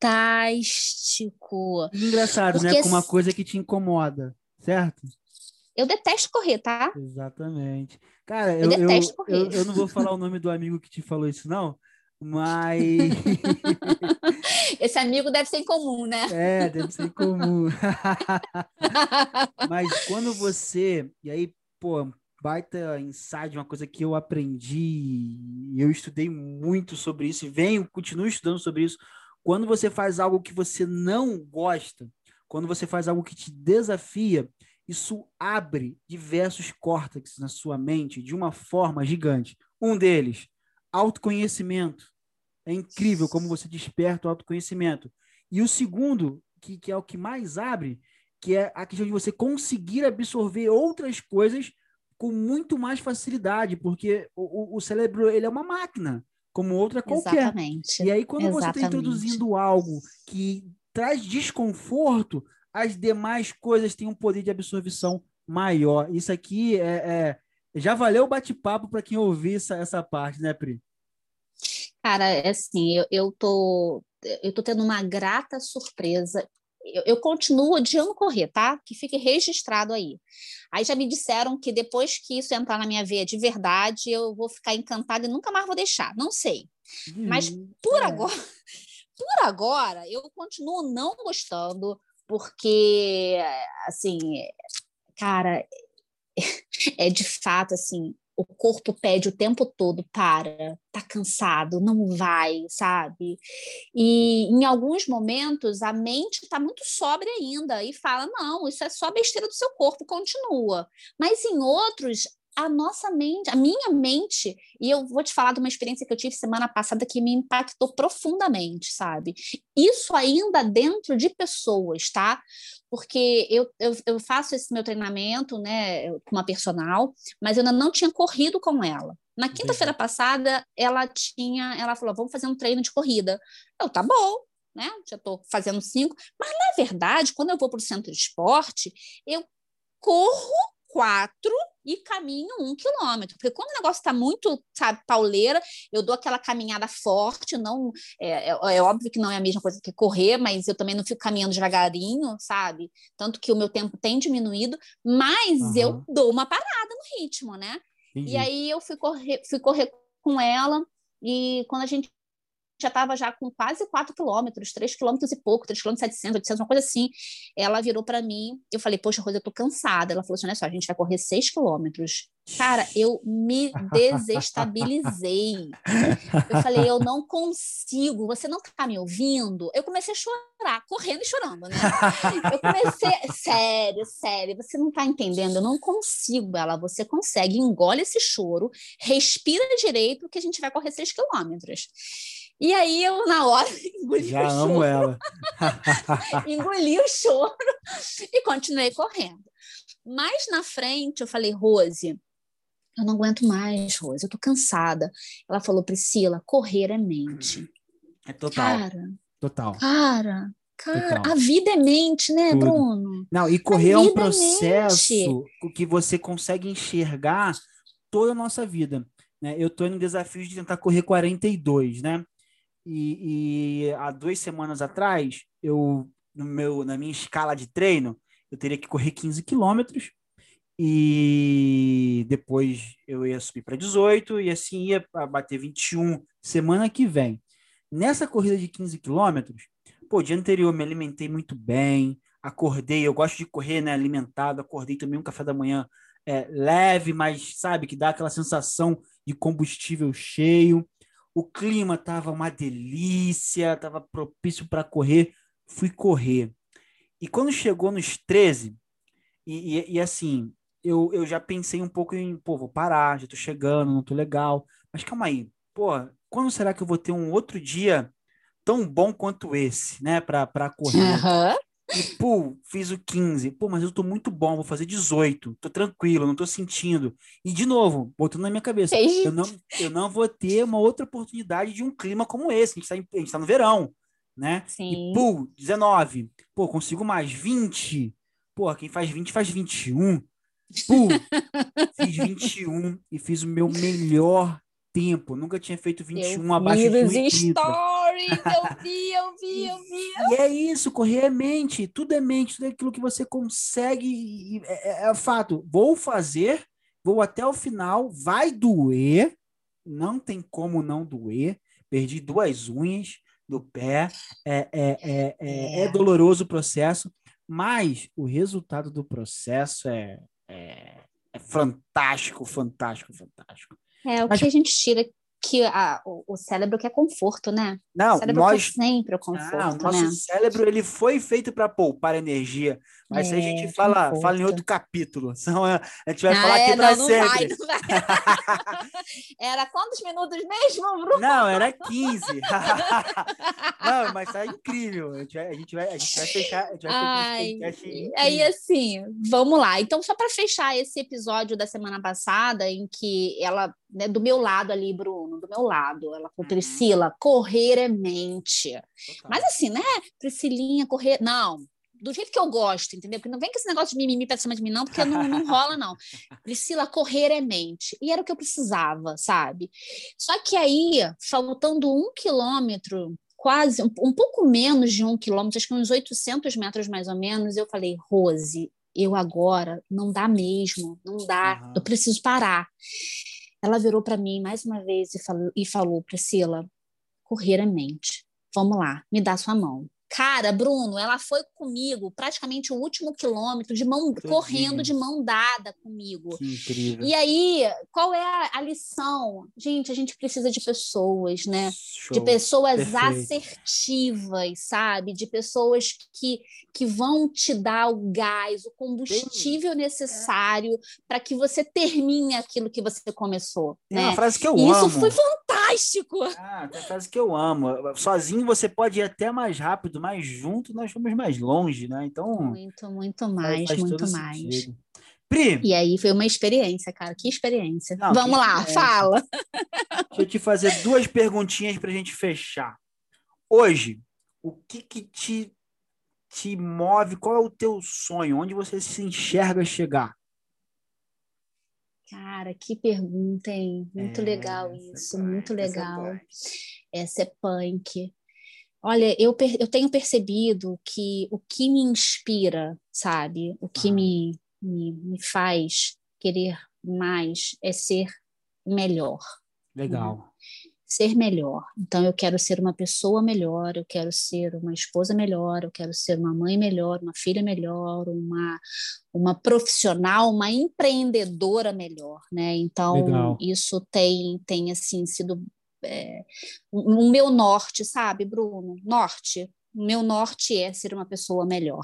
B: fantástico.
A: Engraçado, né, porque... né? Com uma coisa que te incomoda, certo?
B: Eu detesto correr, tá?
A: Exatamente. Cara, eu, eu, eu, eu, não vou falar o nome do amigo que te falou isso, não, Mas.
B: Esse amigo deve ser em comum, né?
A: É, deve ser em comum. Mas quando você. E aí, pô, baita insight, uma coisa que eu aprendi, eu estudei muito sobre isso, e venho, continuo estudando sobre isso. Quando você faz algo que você não gosta, quando você faz algo que te desafia, isso abre diversos córtex na sua mente de uma forma gigante. Um deles, autoconhecimento. É incrível como você desperta o autoconhecimento. E o segundo, que, que é o que mais abre, que é a questão de você conseguir absorver outras coisas com muito mais facilidade, porque o, o cérebro ele é uma máquina, como outra qualquer.
B: Exatamente.
A: E aí, quando
B: Exatamente.
A: você está introduzindo algo que traz desconforto, as demais coisas têm um poder de absorção maior. Isso aqui é, é já valeu o bate-papo para quem ouvir essa, essa parte, né, Pri?
B: Cara, é assim, eu, eu tô eu tô tendo uma grata surpresa. Eu, eu, continuo odiando correr, tá? Que fique registrado aí. Aí já me disseram que depois que isso entrar na minha veia de verdade, eu vou ficar encantada e nunca mais vou deixar. Não sei. Hum, Mas por é. agora, por agora, eu continuo não gostando, porque assim, cara, é de fato assim, o corpo pede o tempo todo para, tá cansado, não vai, sabe? E em alguns momentos a mente está muito sóbria ainda e fala: não, isso é só besteira do seu corpo, continua. Mas em outros, a nossa mente, a minha mente, e eu vou te falar de uma experiência que eu tive semana passada que me impactou profundamente, sabe? Isso ainda dentro de pessoas, tá? porque eu, eu, eu, faço esse meu treinamento né, com uma personal, mas eu ainda não tinha corrido com ela. Na quinta-feira passada, ela tinha, ela falou: vamos fazer um treino de corrida. Eu, tá bom, né? Já estou fazendo cinco. Mas, na verdade, quando eu vou para o centro de esporte, eu corro quatro e caminho um quilômetro. Porque quando o negócio está muito, sabe, pauleira, eu dou aquela caminhada forte, não é, é, é, óbvio que não é a mesma coisa que correr, mas eu também não fico caminhando devagarinho, sabe? Tanto que o meu tempo tem diminuído, mas uhum. eu dou uma parada no ritmo, né? E aí eu fui correr, fui correr com ela, e quando a gente já estava já com quase 4 quilômetros, 3 quilômetros e pouco, 3 quilômetros 700, 800, uma coisa assim. Ela virou para mim, eu falei, poxa, Rosa, eu tô cansada. Ela falou assim, olha só, a gente vai correr 6 quilômetros. Cara, eu me desestabilizei. Eu falei, eu não consigo, você não tá me ouvindo? Eu comecei a chorar, correndo e chorando, né? Eu comecei, sério, sério, você não tá entendendo, eu não consigo. Ela, você consegue, engole esse choro, respira direito, que a gente vai correr 6 quilômetros. E aí eu, na hora, engoli
A: Já
B: o
A: amo
B: choro.
A: ela.
B: engoli o choro e continuei correndo. Mais na frente, eu falei, Rose, eu não aguento mais, Rose, eu tô cansada. Ela falou, Priscila, correr é mente.
A: É total.
B: Cara,
A: total.
B: Cara, cara, total. a vida é mente, né, Tudo. Bruno?
A: Não, e correr é um processo é que você consegue enxergar toda a nossa vida. Né? Eu estou no desafio de tentar correr 42, né? E, e, há duas semanas atrás, eu no meu, na minha escala de treino, eu teria que correr 15 quilômetros e depois eu ia subir para 18 e assim ia bater 21 semana que vem. Nessa corrida de 15 quilômetros, pô, dia anterior me alimentei muito bem, acordei, eu gosto de correr, né, alimentado, acordei também um café da manhã é, leve, mas sabe, que dá aquela sensação de combustível cheio o clima estava uma delícia, estava propício para correr, fui correr. E quando chegou nos 13, e, e, e, assim, eu, eu já pensei um pouco em, pô, vou parar, já tô chegando, não tô legal. Mas calma aí, pô, quando será que eu vou ter um outro dia tão bom quanto esse, né, para correr?
B: Uhum.
A: E, pô, fiz o 15. Pô, mas eu tô muito bom, vou fazer 18. Tô tranquilo, não tô sentindo. E, de novo, botando na minha cabeça, eu não, eu não vou ter uma outra oportunidade de um clima como esse. A gente tá, em, a gente tá no verão, né?
B: Sim.
A: E, pô, 19. Pô, consigo mais 20. Pô, quem faz 20 faz 21. Pô, fiz 21 e fiz o meu melhor tempo. Nunca tinha feito 21 eu abaixo de 1,30.
B: Stories, eu vi, eu vi, eu vi.
A: E é isso, correr é mente, tudo é mente, tudo é aquilo que você consegue, é, é, é fato. Vou fazer, vou até o final, vai doer, não tem como não doer, perdi duas unhas do pé, é, é, é, é, é doloroso o processo, mas o resultado do processo é, é, é fantástico, fantástico, fantástico.
B: É, o que a gente tira que a- o, o cérebro quer conforto, né?
A: Não,
B: o cérebro
A: nós,
B: quer sempre o
A: Ah,
B: conforto,
A: o nosso
B: né?
A: cérebro ele foi feito para poupar energia, mas isso aí a gente
B: É,
A: fala,
B: conforto.
A: fala em outro capítulo. Senão é, a gente vai
B: Ah,
A: falar aqui
B: é,
A: para
B: não, não vai,
A: sempre.
B: não vai. Era quantos minutos mesmo, Bruno?
A: Não, era 15. não, mas tá incrível. A gente vai, a gente vai, a gente vai fechar. A gente vai
B: Ai, aí
A: incrível.
B: assim, vamos lá. Então, só para fechar esse episódio da semana passada, em que ela, né, do meu lado ali, Bruno, do meu lado, ela falou,
A: Uhum.
B: Priscila, correr é mente.
A: Total.
B: Mas assim, né, Priscilinha, correr. Não, do jeito que eu gosto, entendeu? Porque não vem com esse negócio de mimimi pra cima de mim, não, porque não, não rola, não. Priscila, correr é mente. E era o que eu precisava, sabe? Só que aí, faltando um quilômetro, quase, um, um pouco menos de um quilômetro, acho que uns 800 metros mais ou menos, eu falei, Rose, eu agora não dá mesmo, não dá,
A: Aham.
B: eu preciso parar. Ela virou para mim mais uma vez e falou, e falou Priscila, correr é mente. Vamos lá, me dá sua mão. Cara, Bruno, ela foi comigo praticamente o último quilômetro de mão correndo de mão dada comigo.
A: Que incrível.
B: E aí, qual é a, a lição? Gente, a gente precisa de pessoas, né?
A: Show.
B: De pessoas
A: Perfeito.
B: assertivas, sabe? De pessoas que, que vão te dar o gás, o combustível necessário para que você termine aquilo que você começou,
A: uma
B: né?
A: frase que eu
B: E isso
A: amo.
B: foi fantástico.
A: Ah, tem uma frase que eu amo. Sozinho você pode ir até mais rápido, mas junto nós vamos mais longe, né? Então,
B: Muito, muito mais,
A: faz
B: muito mais.
A: sentido. Pri,
B: E aí foi uma experiência, cara. Que experiência.
A: Não,
B: Vamos
A: que
B: lá,
A: experiência.
B: fala.
A: deixa eu te fazer duas perguntinhas para a gente fechar. Hoje, o que que te, te move? Qual é o teu sonho? Onde você se enxerga chegar?
B: Cara, que pergunta, hein? Muito
A: É,
B: legal
A: é
B: isso,
A: punk,
B: muito
A: essa é
B: legal. Essa é punk. Olha, eu, eu tenho percebido que o que me inspira, sabe? O que
A: Aham.
B: me, me, me faz querer mais é ser melhor.
A: Legal.
B: Ser melhor. Então, eu quero ser uma pessoa melhor, eu quero ser uma esposa melhor, eu quero ser uma mãe melhor, uma filha melhor, uma, uma profissional, uma empreendedora melhor, né? Então,
A: Legal.
B: isso tem, tem assim, sido é, o meu norte, sabe, Bruno? Norte. O meu norte é ser uma pessoa melhor.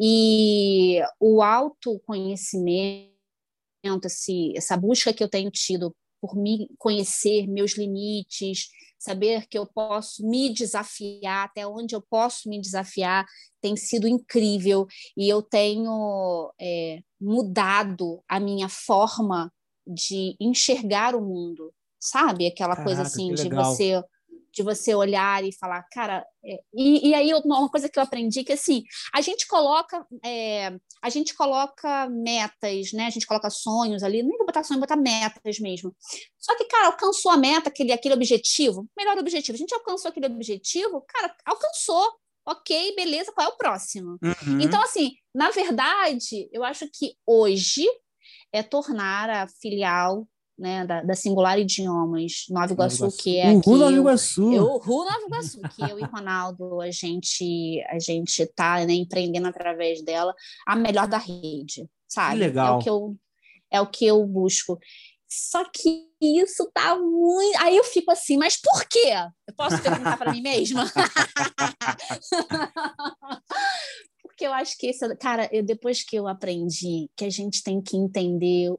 B: E o autoconhecimento, esse, essa busca que eu tenho tido por me conhecer meus limites, saber que eu posso me desafiar, até onde eu posso me desafiar, tem sido incrível. E eu tenho é, mudado a minha forma de enxergar o mundo, sabe? Aquela coisa
A: Caraca,
B: assim
A: que
B: de
A: legal.
B: você de você olhar e falar, cara, é, e, e aí uma coisa que eu aprendi que assim a gente coloca é, a gente coloca metas, né? A gente coloca sonhos ali, nem vou botar sonho, botar metas mesmo. Só que, cara, alcançou a meta, aquele, aquele objetivo, melhor objetivo. A gente alcançou aquele objetivo, cara, alcançou. Ok, beleza, qual é o próximo?
A: Uhum.
B: Então, assim, na verdade, eu acho que hoje é tornar a filial né, da, da Singular Idiomas Nova Iguaçu, que é.
A: Uhul, Nova Iguaçu.
B: Eu, Ru Nova Iguaçu, que eu e Ronaldo, a gente a gente tá né, empreendendo através dela a melhor da rede, sabe?
A: legal.
B: É o que eu, é o que eu busco. Só que isso tá muito. Aí eu fico assim, mas por quê? Eu posso perguntar para mim mesma? Porque eu acho que esse, cara, eu, depois que eu aprendi que a gente tem que entender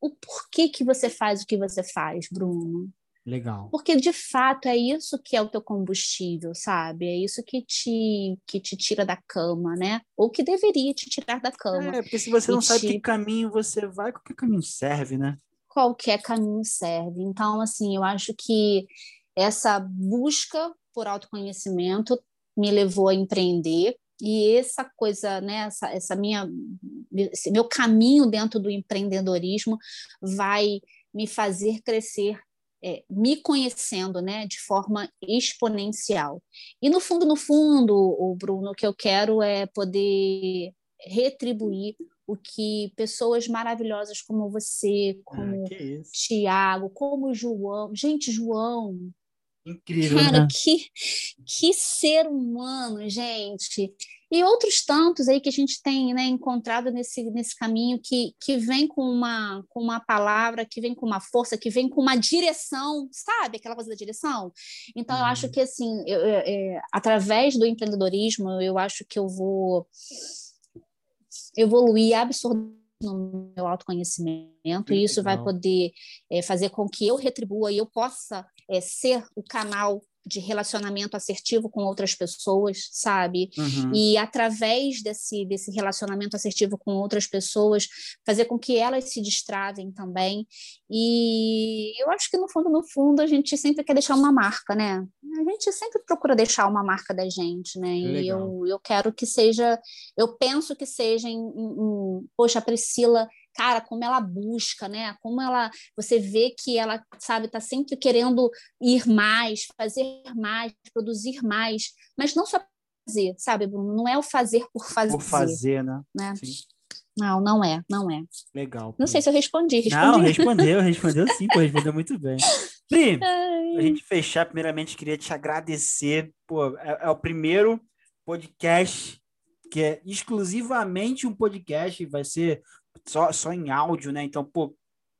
B: o, porquê que você faz o que você faz, Bruno.
A: Legal.
B: Porque de fato é isso que é o teu combustível, sabe? É isso que te, que te tira da cama, né? Ou que deveria te tirar da cama.
A: É, porque se você não sabe
B: te-
A: que caminho você vai, qualquer caminho serve, né?
B: Qualquer caminho serve. Então, assim, eu acho que essa busca por autoconhecimento me levou a empreender. E essa coisa, né, essa, essa minha, esse meu caminho dentro do empreendedorismo vai me fazer crescer é, me conhecendo né, de forma exponencial. E no fundo, no fundo, o Bruno, o que eu quero é poder retribuir o que pessoas maravilhosas como você, como
A: Ah, que isso.
B: Tiago, como João. Gente, João,
A: Incrível,
B: Cara,
A: né?
B: que, que ser humano, gente. E outros tantos aí que a gente tem né, encontrado nesse, nesse caminho que, que vem com uma, com uma palavra, que vem com uma força, que vem com uma direção, sabe? Aquela coisa da direção. Então, eu acho
A: Uhum.
B: que, assim, eu- eu- é, através do empreendedorismo, eu acho que eu vou evoluir absurdamente no meu autoconhecimento, e isso vai poder é, fazer com que eu retribua e eu possa é, ser o canal de relacionamento assertivo com outras pessoas, sabe?
A: Uhum.
B: E através desse, desse relacionamento assertivo com outras pessoas, fazer com que elas se destravem também. E eu acho que no fundo, no fundo, a gente sempre quer deixar uma marca, né? A gente sempre procura deixar uma marca da gente, né? E eu, eu quero que seja, eu penso que seja em, em- em- poxa, a Priscila cara, como ela busca, né? Como ela, você vê que ela, sabe, tá sempre querendo ir mais, fazer mais, produzir mais, mas não só fazer, sabe, Bruno? Não é o fazer por fazer,
A: Por fazer, né?
B: né? Não, não é, não é.
A: Legal.
B: Não
A: Pri.
B: sei se eu respondi, respondi.
A: Não, respondeu, respondeu sim, pô, respondeu muito bem. Pri, pra gente fechar, primeiramente, queria te agradecer. Pô, é, é o primeiro podcast que é exclusivamente um podcast, vai ser só, só em áudio, né? Então, pô,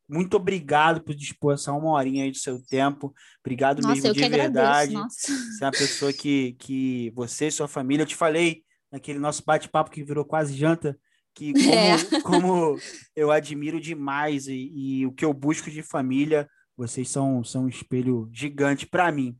A: muito obrigado por dispor essa uma horinha aí do seu tempo. Obrigado
B: Nossa,
A: mesmo de verdade.
B: agradeço.
A: Você é uma pessoa que, que você e sua família, eu te falei naquele nosso bate-papo que virou quase janta, que como,
B: É.
A: como eu admiro demais e, e o que eu busco de família, vocês são, são um espelho gigante para mim.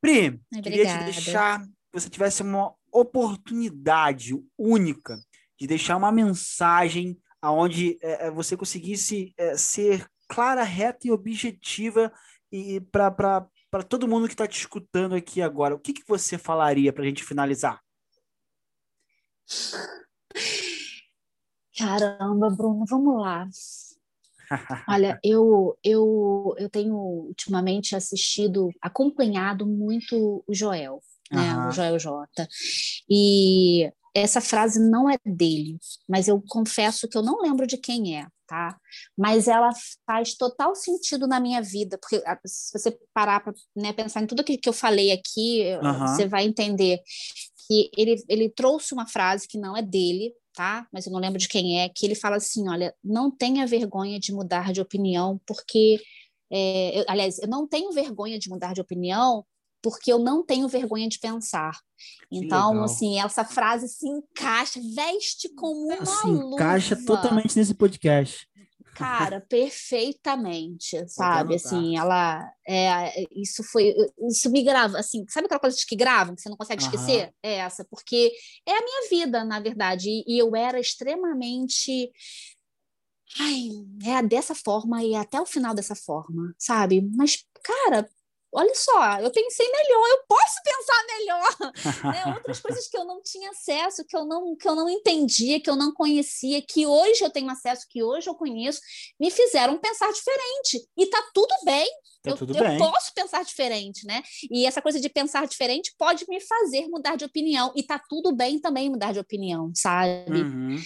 A: Pri, queria te
B: Obrigada.
A: deixar, se você tivesse uma oportunidade única de deixar uma mensagem aonde é, é, você conseguisse é, ser clara, reta e objetiva e para todo mundo que está te escutando aqui agora, o que, que você falaria para a gente finalizar?
B: Caramba, Bruno, vamos lá. Olha, eu, eu, eu tenho ultimamente assistido, acompanhado muito o Joel, né?
A: Aham.
B: O Joel J. E essa frase não é dele, mas eu confesso que eu não lembro de quem é, tá? Mas ela faz total sentido na minha vida, porque ah, se você parar para né, pensar em tudo aquilo que eu falei aqui, você vai entender que ele, ele trouxe uma frase que não é dele, tá? Mas eu não lembro de quem é, que ele fala assim: olha, não tenha vergonha de mudar de opinião, porque. é, eu- aliás, eu não tenho vergonha de mudar de opinião, porque eu não tenho vergonha de pensar. Então, assim, essa frase se encaixa, veste como uma
A: Se encaixa
B: luva.
A: totalmente nesse podcast.
B: Cara, perfeitamente, sabe? Assim, ela é, isso foi, isso me grava, assim, sabe aquela coisa que gravam, que você não consegue
A: Aham.
B: esquecer? É essa, porque é a minha vida, na verdade, e, e eu era extremamente ai, é dessa forma e até o final dessa forma, sabe? Mas, cara, olha só, eu pensei melhor, eu posso pensar melhor né, outras coisas que eu não tinha acesso, que eu não, que eu não entendia, que eu não conhecia, que hoje eu tenho acesso, que hoje eu conheço, me fizeram pensar diferente. E tá tudo bem.
A: Tá
B: eu,
A: tudo
B: eu
A: bem.
B: posso pensar diferente, né? E essa coisa de pensar diferente pode me fazer mudar de opinião. E tá tudo bem também mudar de opinião, sabe?
A: Uhum.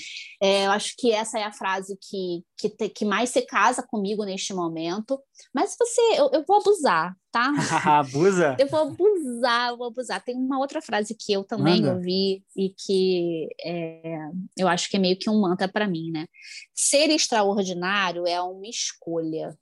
B: É, eu acho que essa é a frase que, que, te- que mais se casa comigo neste momento. Mas você, eu, eu vou abusar, tá?
A: Abusa?
B: Eu vou abusar, eu vou abusar. Tem uma outra frase que eu também
A: Manda.
B: ouvi e que é, eu acho que é meio que um mantra para mim, né? Ser extraordinário é uma escolha.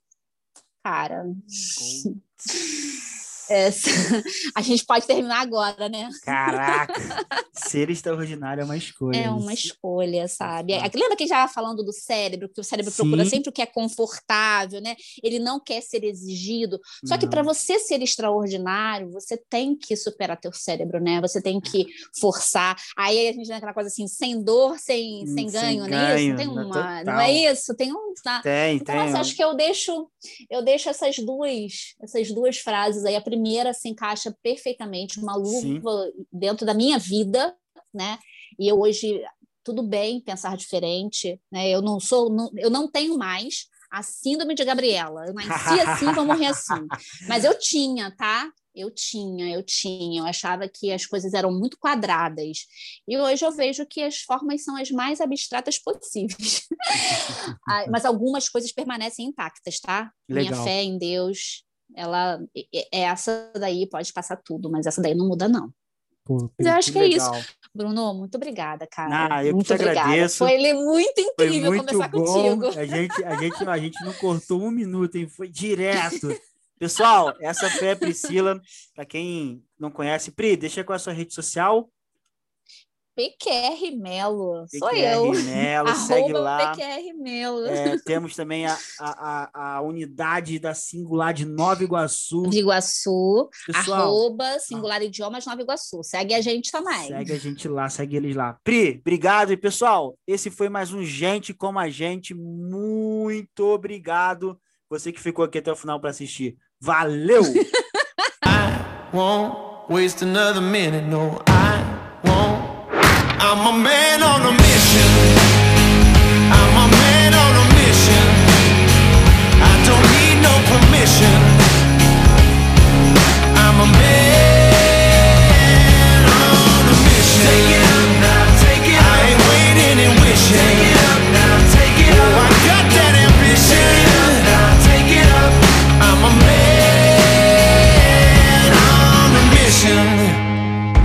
B: Cara, essa- a gente pode terminar agora, né?
A: Caraca! Ser extraordinário é uma escolha.
B: É uma escolha, sabe?
A: Exato.
B: lembra que a gente estava falando do cérebro, que o cérebro procura
A: Sim.
B: sempre o que é confortável, né? Ele não quer ser exigido. Só que
A: Não.
B: para você ser extraordinário, você tem que superar teu cérebro, né? Você tem que forçar. Aí a gente tem aquela coisa assim, sem dor, sem,
A: Hum,
B: sem
A: sem
B: ganho, não é isso? Tem
A: né?
B: uma, não é isso? Tem um, tá?
A: Tem,
B: Então,
A: tem.
B: assim, acho que eu deixo, eu deixo essas duas, essas duas frases aí. A primeira se encaixa perfeitamente, uma
A: Sim.
B: luva dentro da minha vida, né? E eu hoje tudo bem pensar diferente, né? Eu não sou, não- eu não tenho mais a síndrome de Gabriela. Eu nasci assim, vou morrer assim. Mas eu tinha, tá? Eu tinha, eu tinha. Eu achava que as coisas eram muito quadradas. E hoje eu vejo que as formas são as mais abstratas possíveis. Ah, Mas algumas coisas permanecem intactas, tá? Minha
A: Legal.
B: fé em Deus ela é essa daí pode passar tudo, mas essa daí não muda não.
A: Pô,
B: Mas eu acho que, é isso. Bruno, muito obrigada, cara.
A: Ah, eu
B: muito
A: que te
B: obrigada.
A: agradeço.
B: Foi ele muito
A: Foi
B: incrível
A: muito
B: conversar
A: bom.
B: contigo.
A: A gente, a, gente, a gente não cortou um minuto, hein? Foi direto. Pessoal, essa foi a Priscila. Para quem não conhece, Pri, deixa com a sua rede social.
B: PQR Melo, sou
A: PQR
B: eu.
A: Melo, segue lá.
B: PQR Melo.
A: É, temos também a, a, a, unidade da Singular de Nova Iguaçu.
B: Nova Iguaçu,
A: Pessoal,
B: arroba Singular Idiomas Nova Iguaçu. Segue a gente também.
A: segue a gente lá, segue eles lá. Pri, obrigado. E pessoal, esse foi mais um Gente Como a Gente. Muito obrigado. Você que ficou aqui até o final para assistir. Valeu!
C: won't waste another minute. No, I'm a man on a mission. I'm a man on a mission. I don't need no permission. I'm a man on a mission. Take it up now, take it. I ain't waiting and wishing. Take it up now, take it oh, up. Oh, I got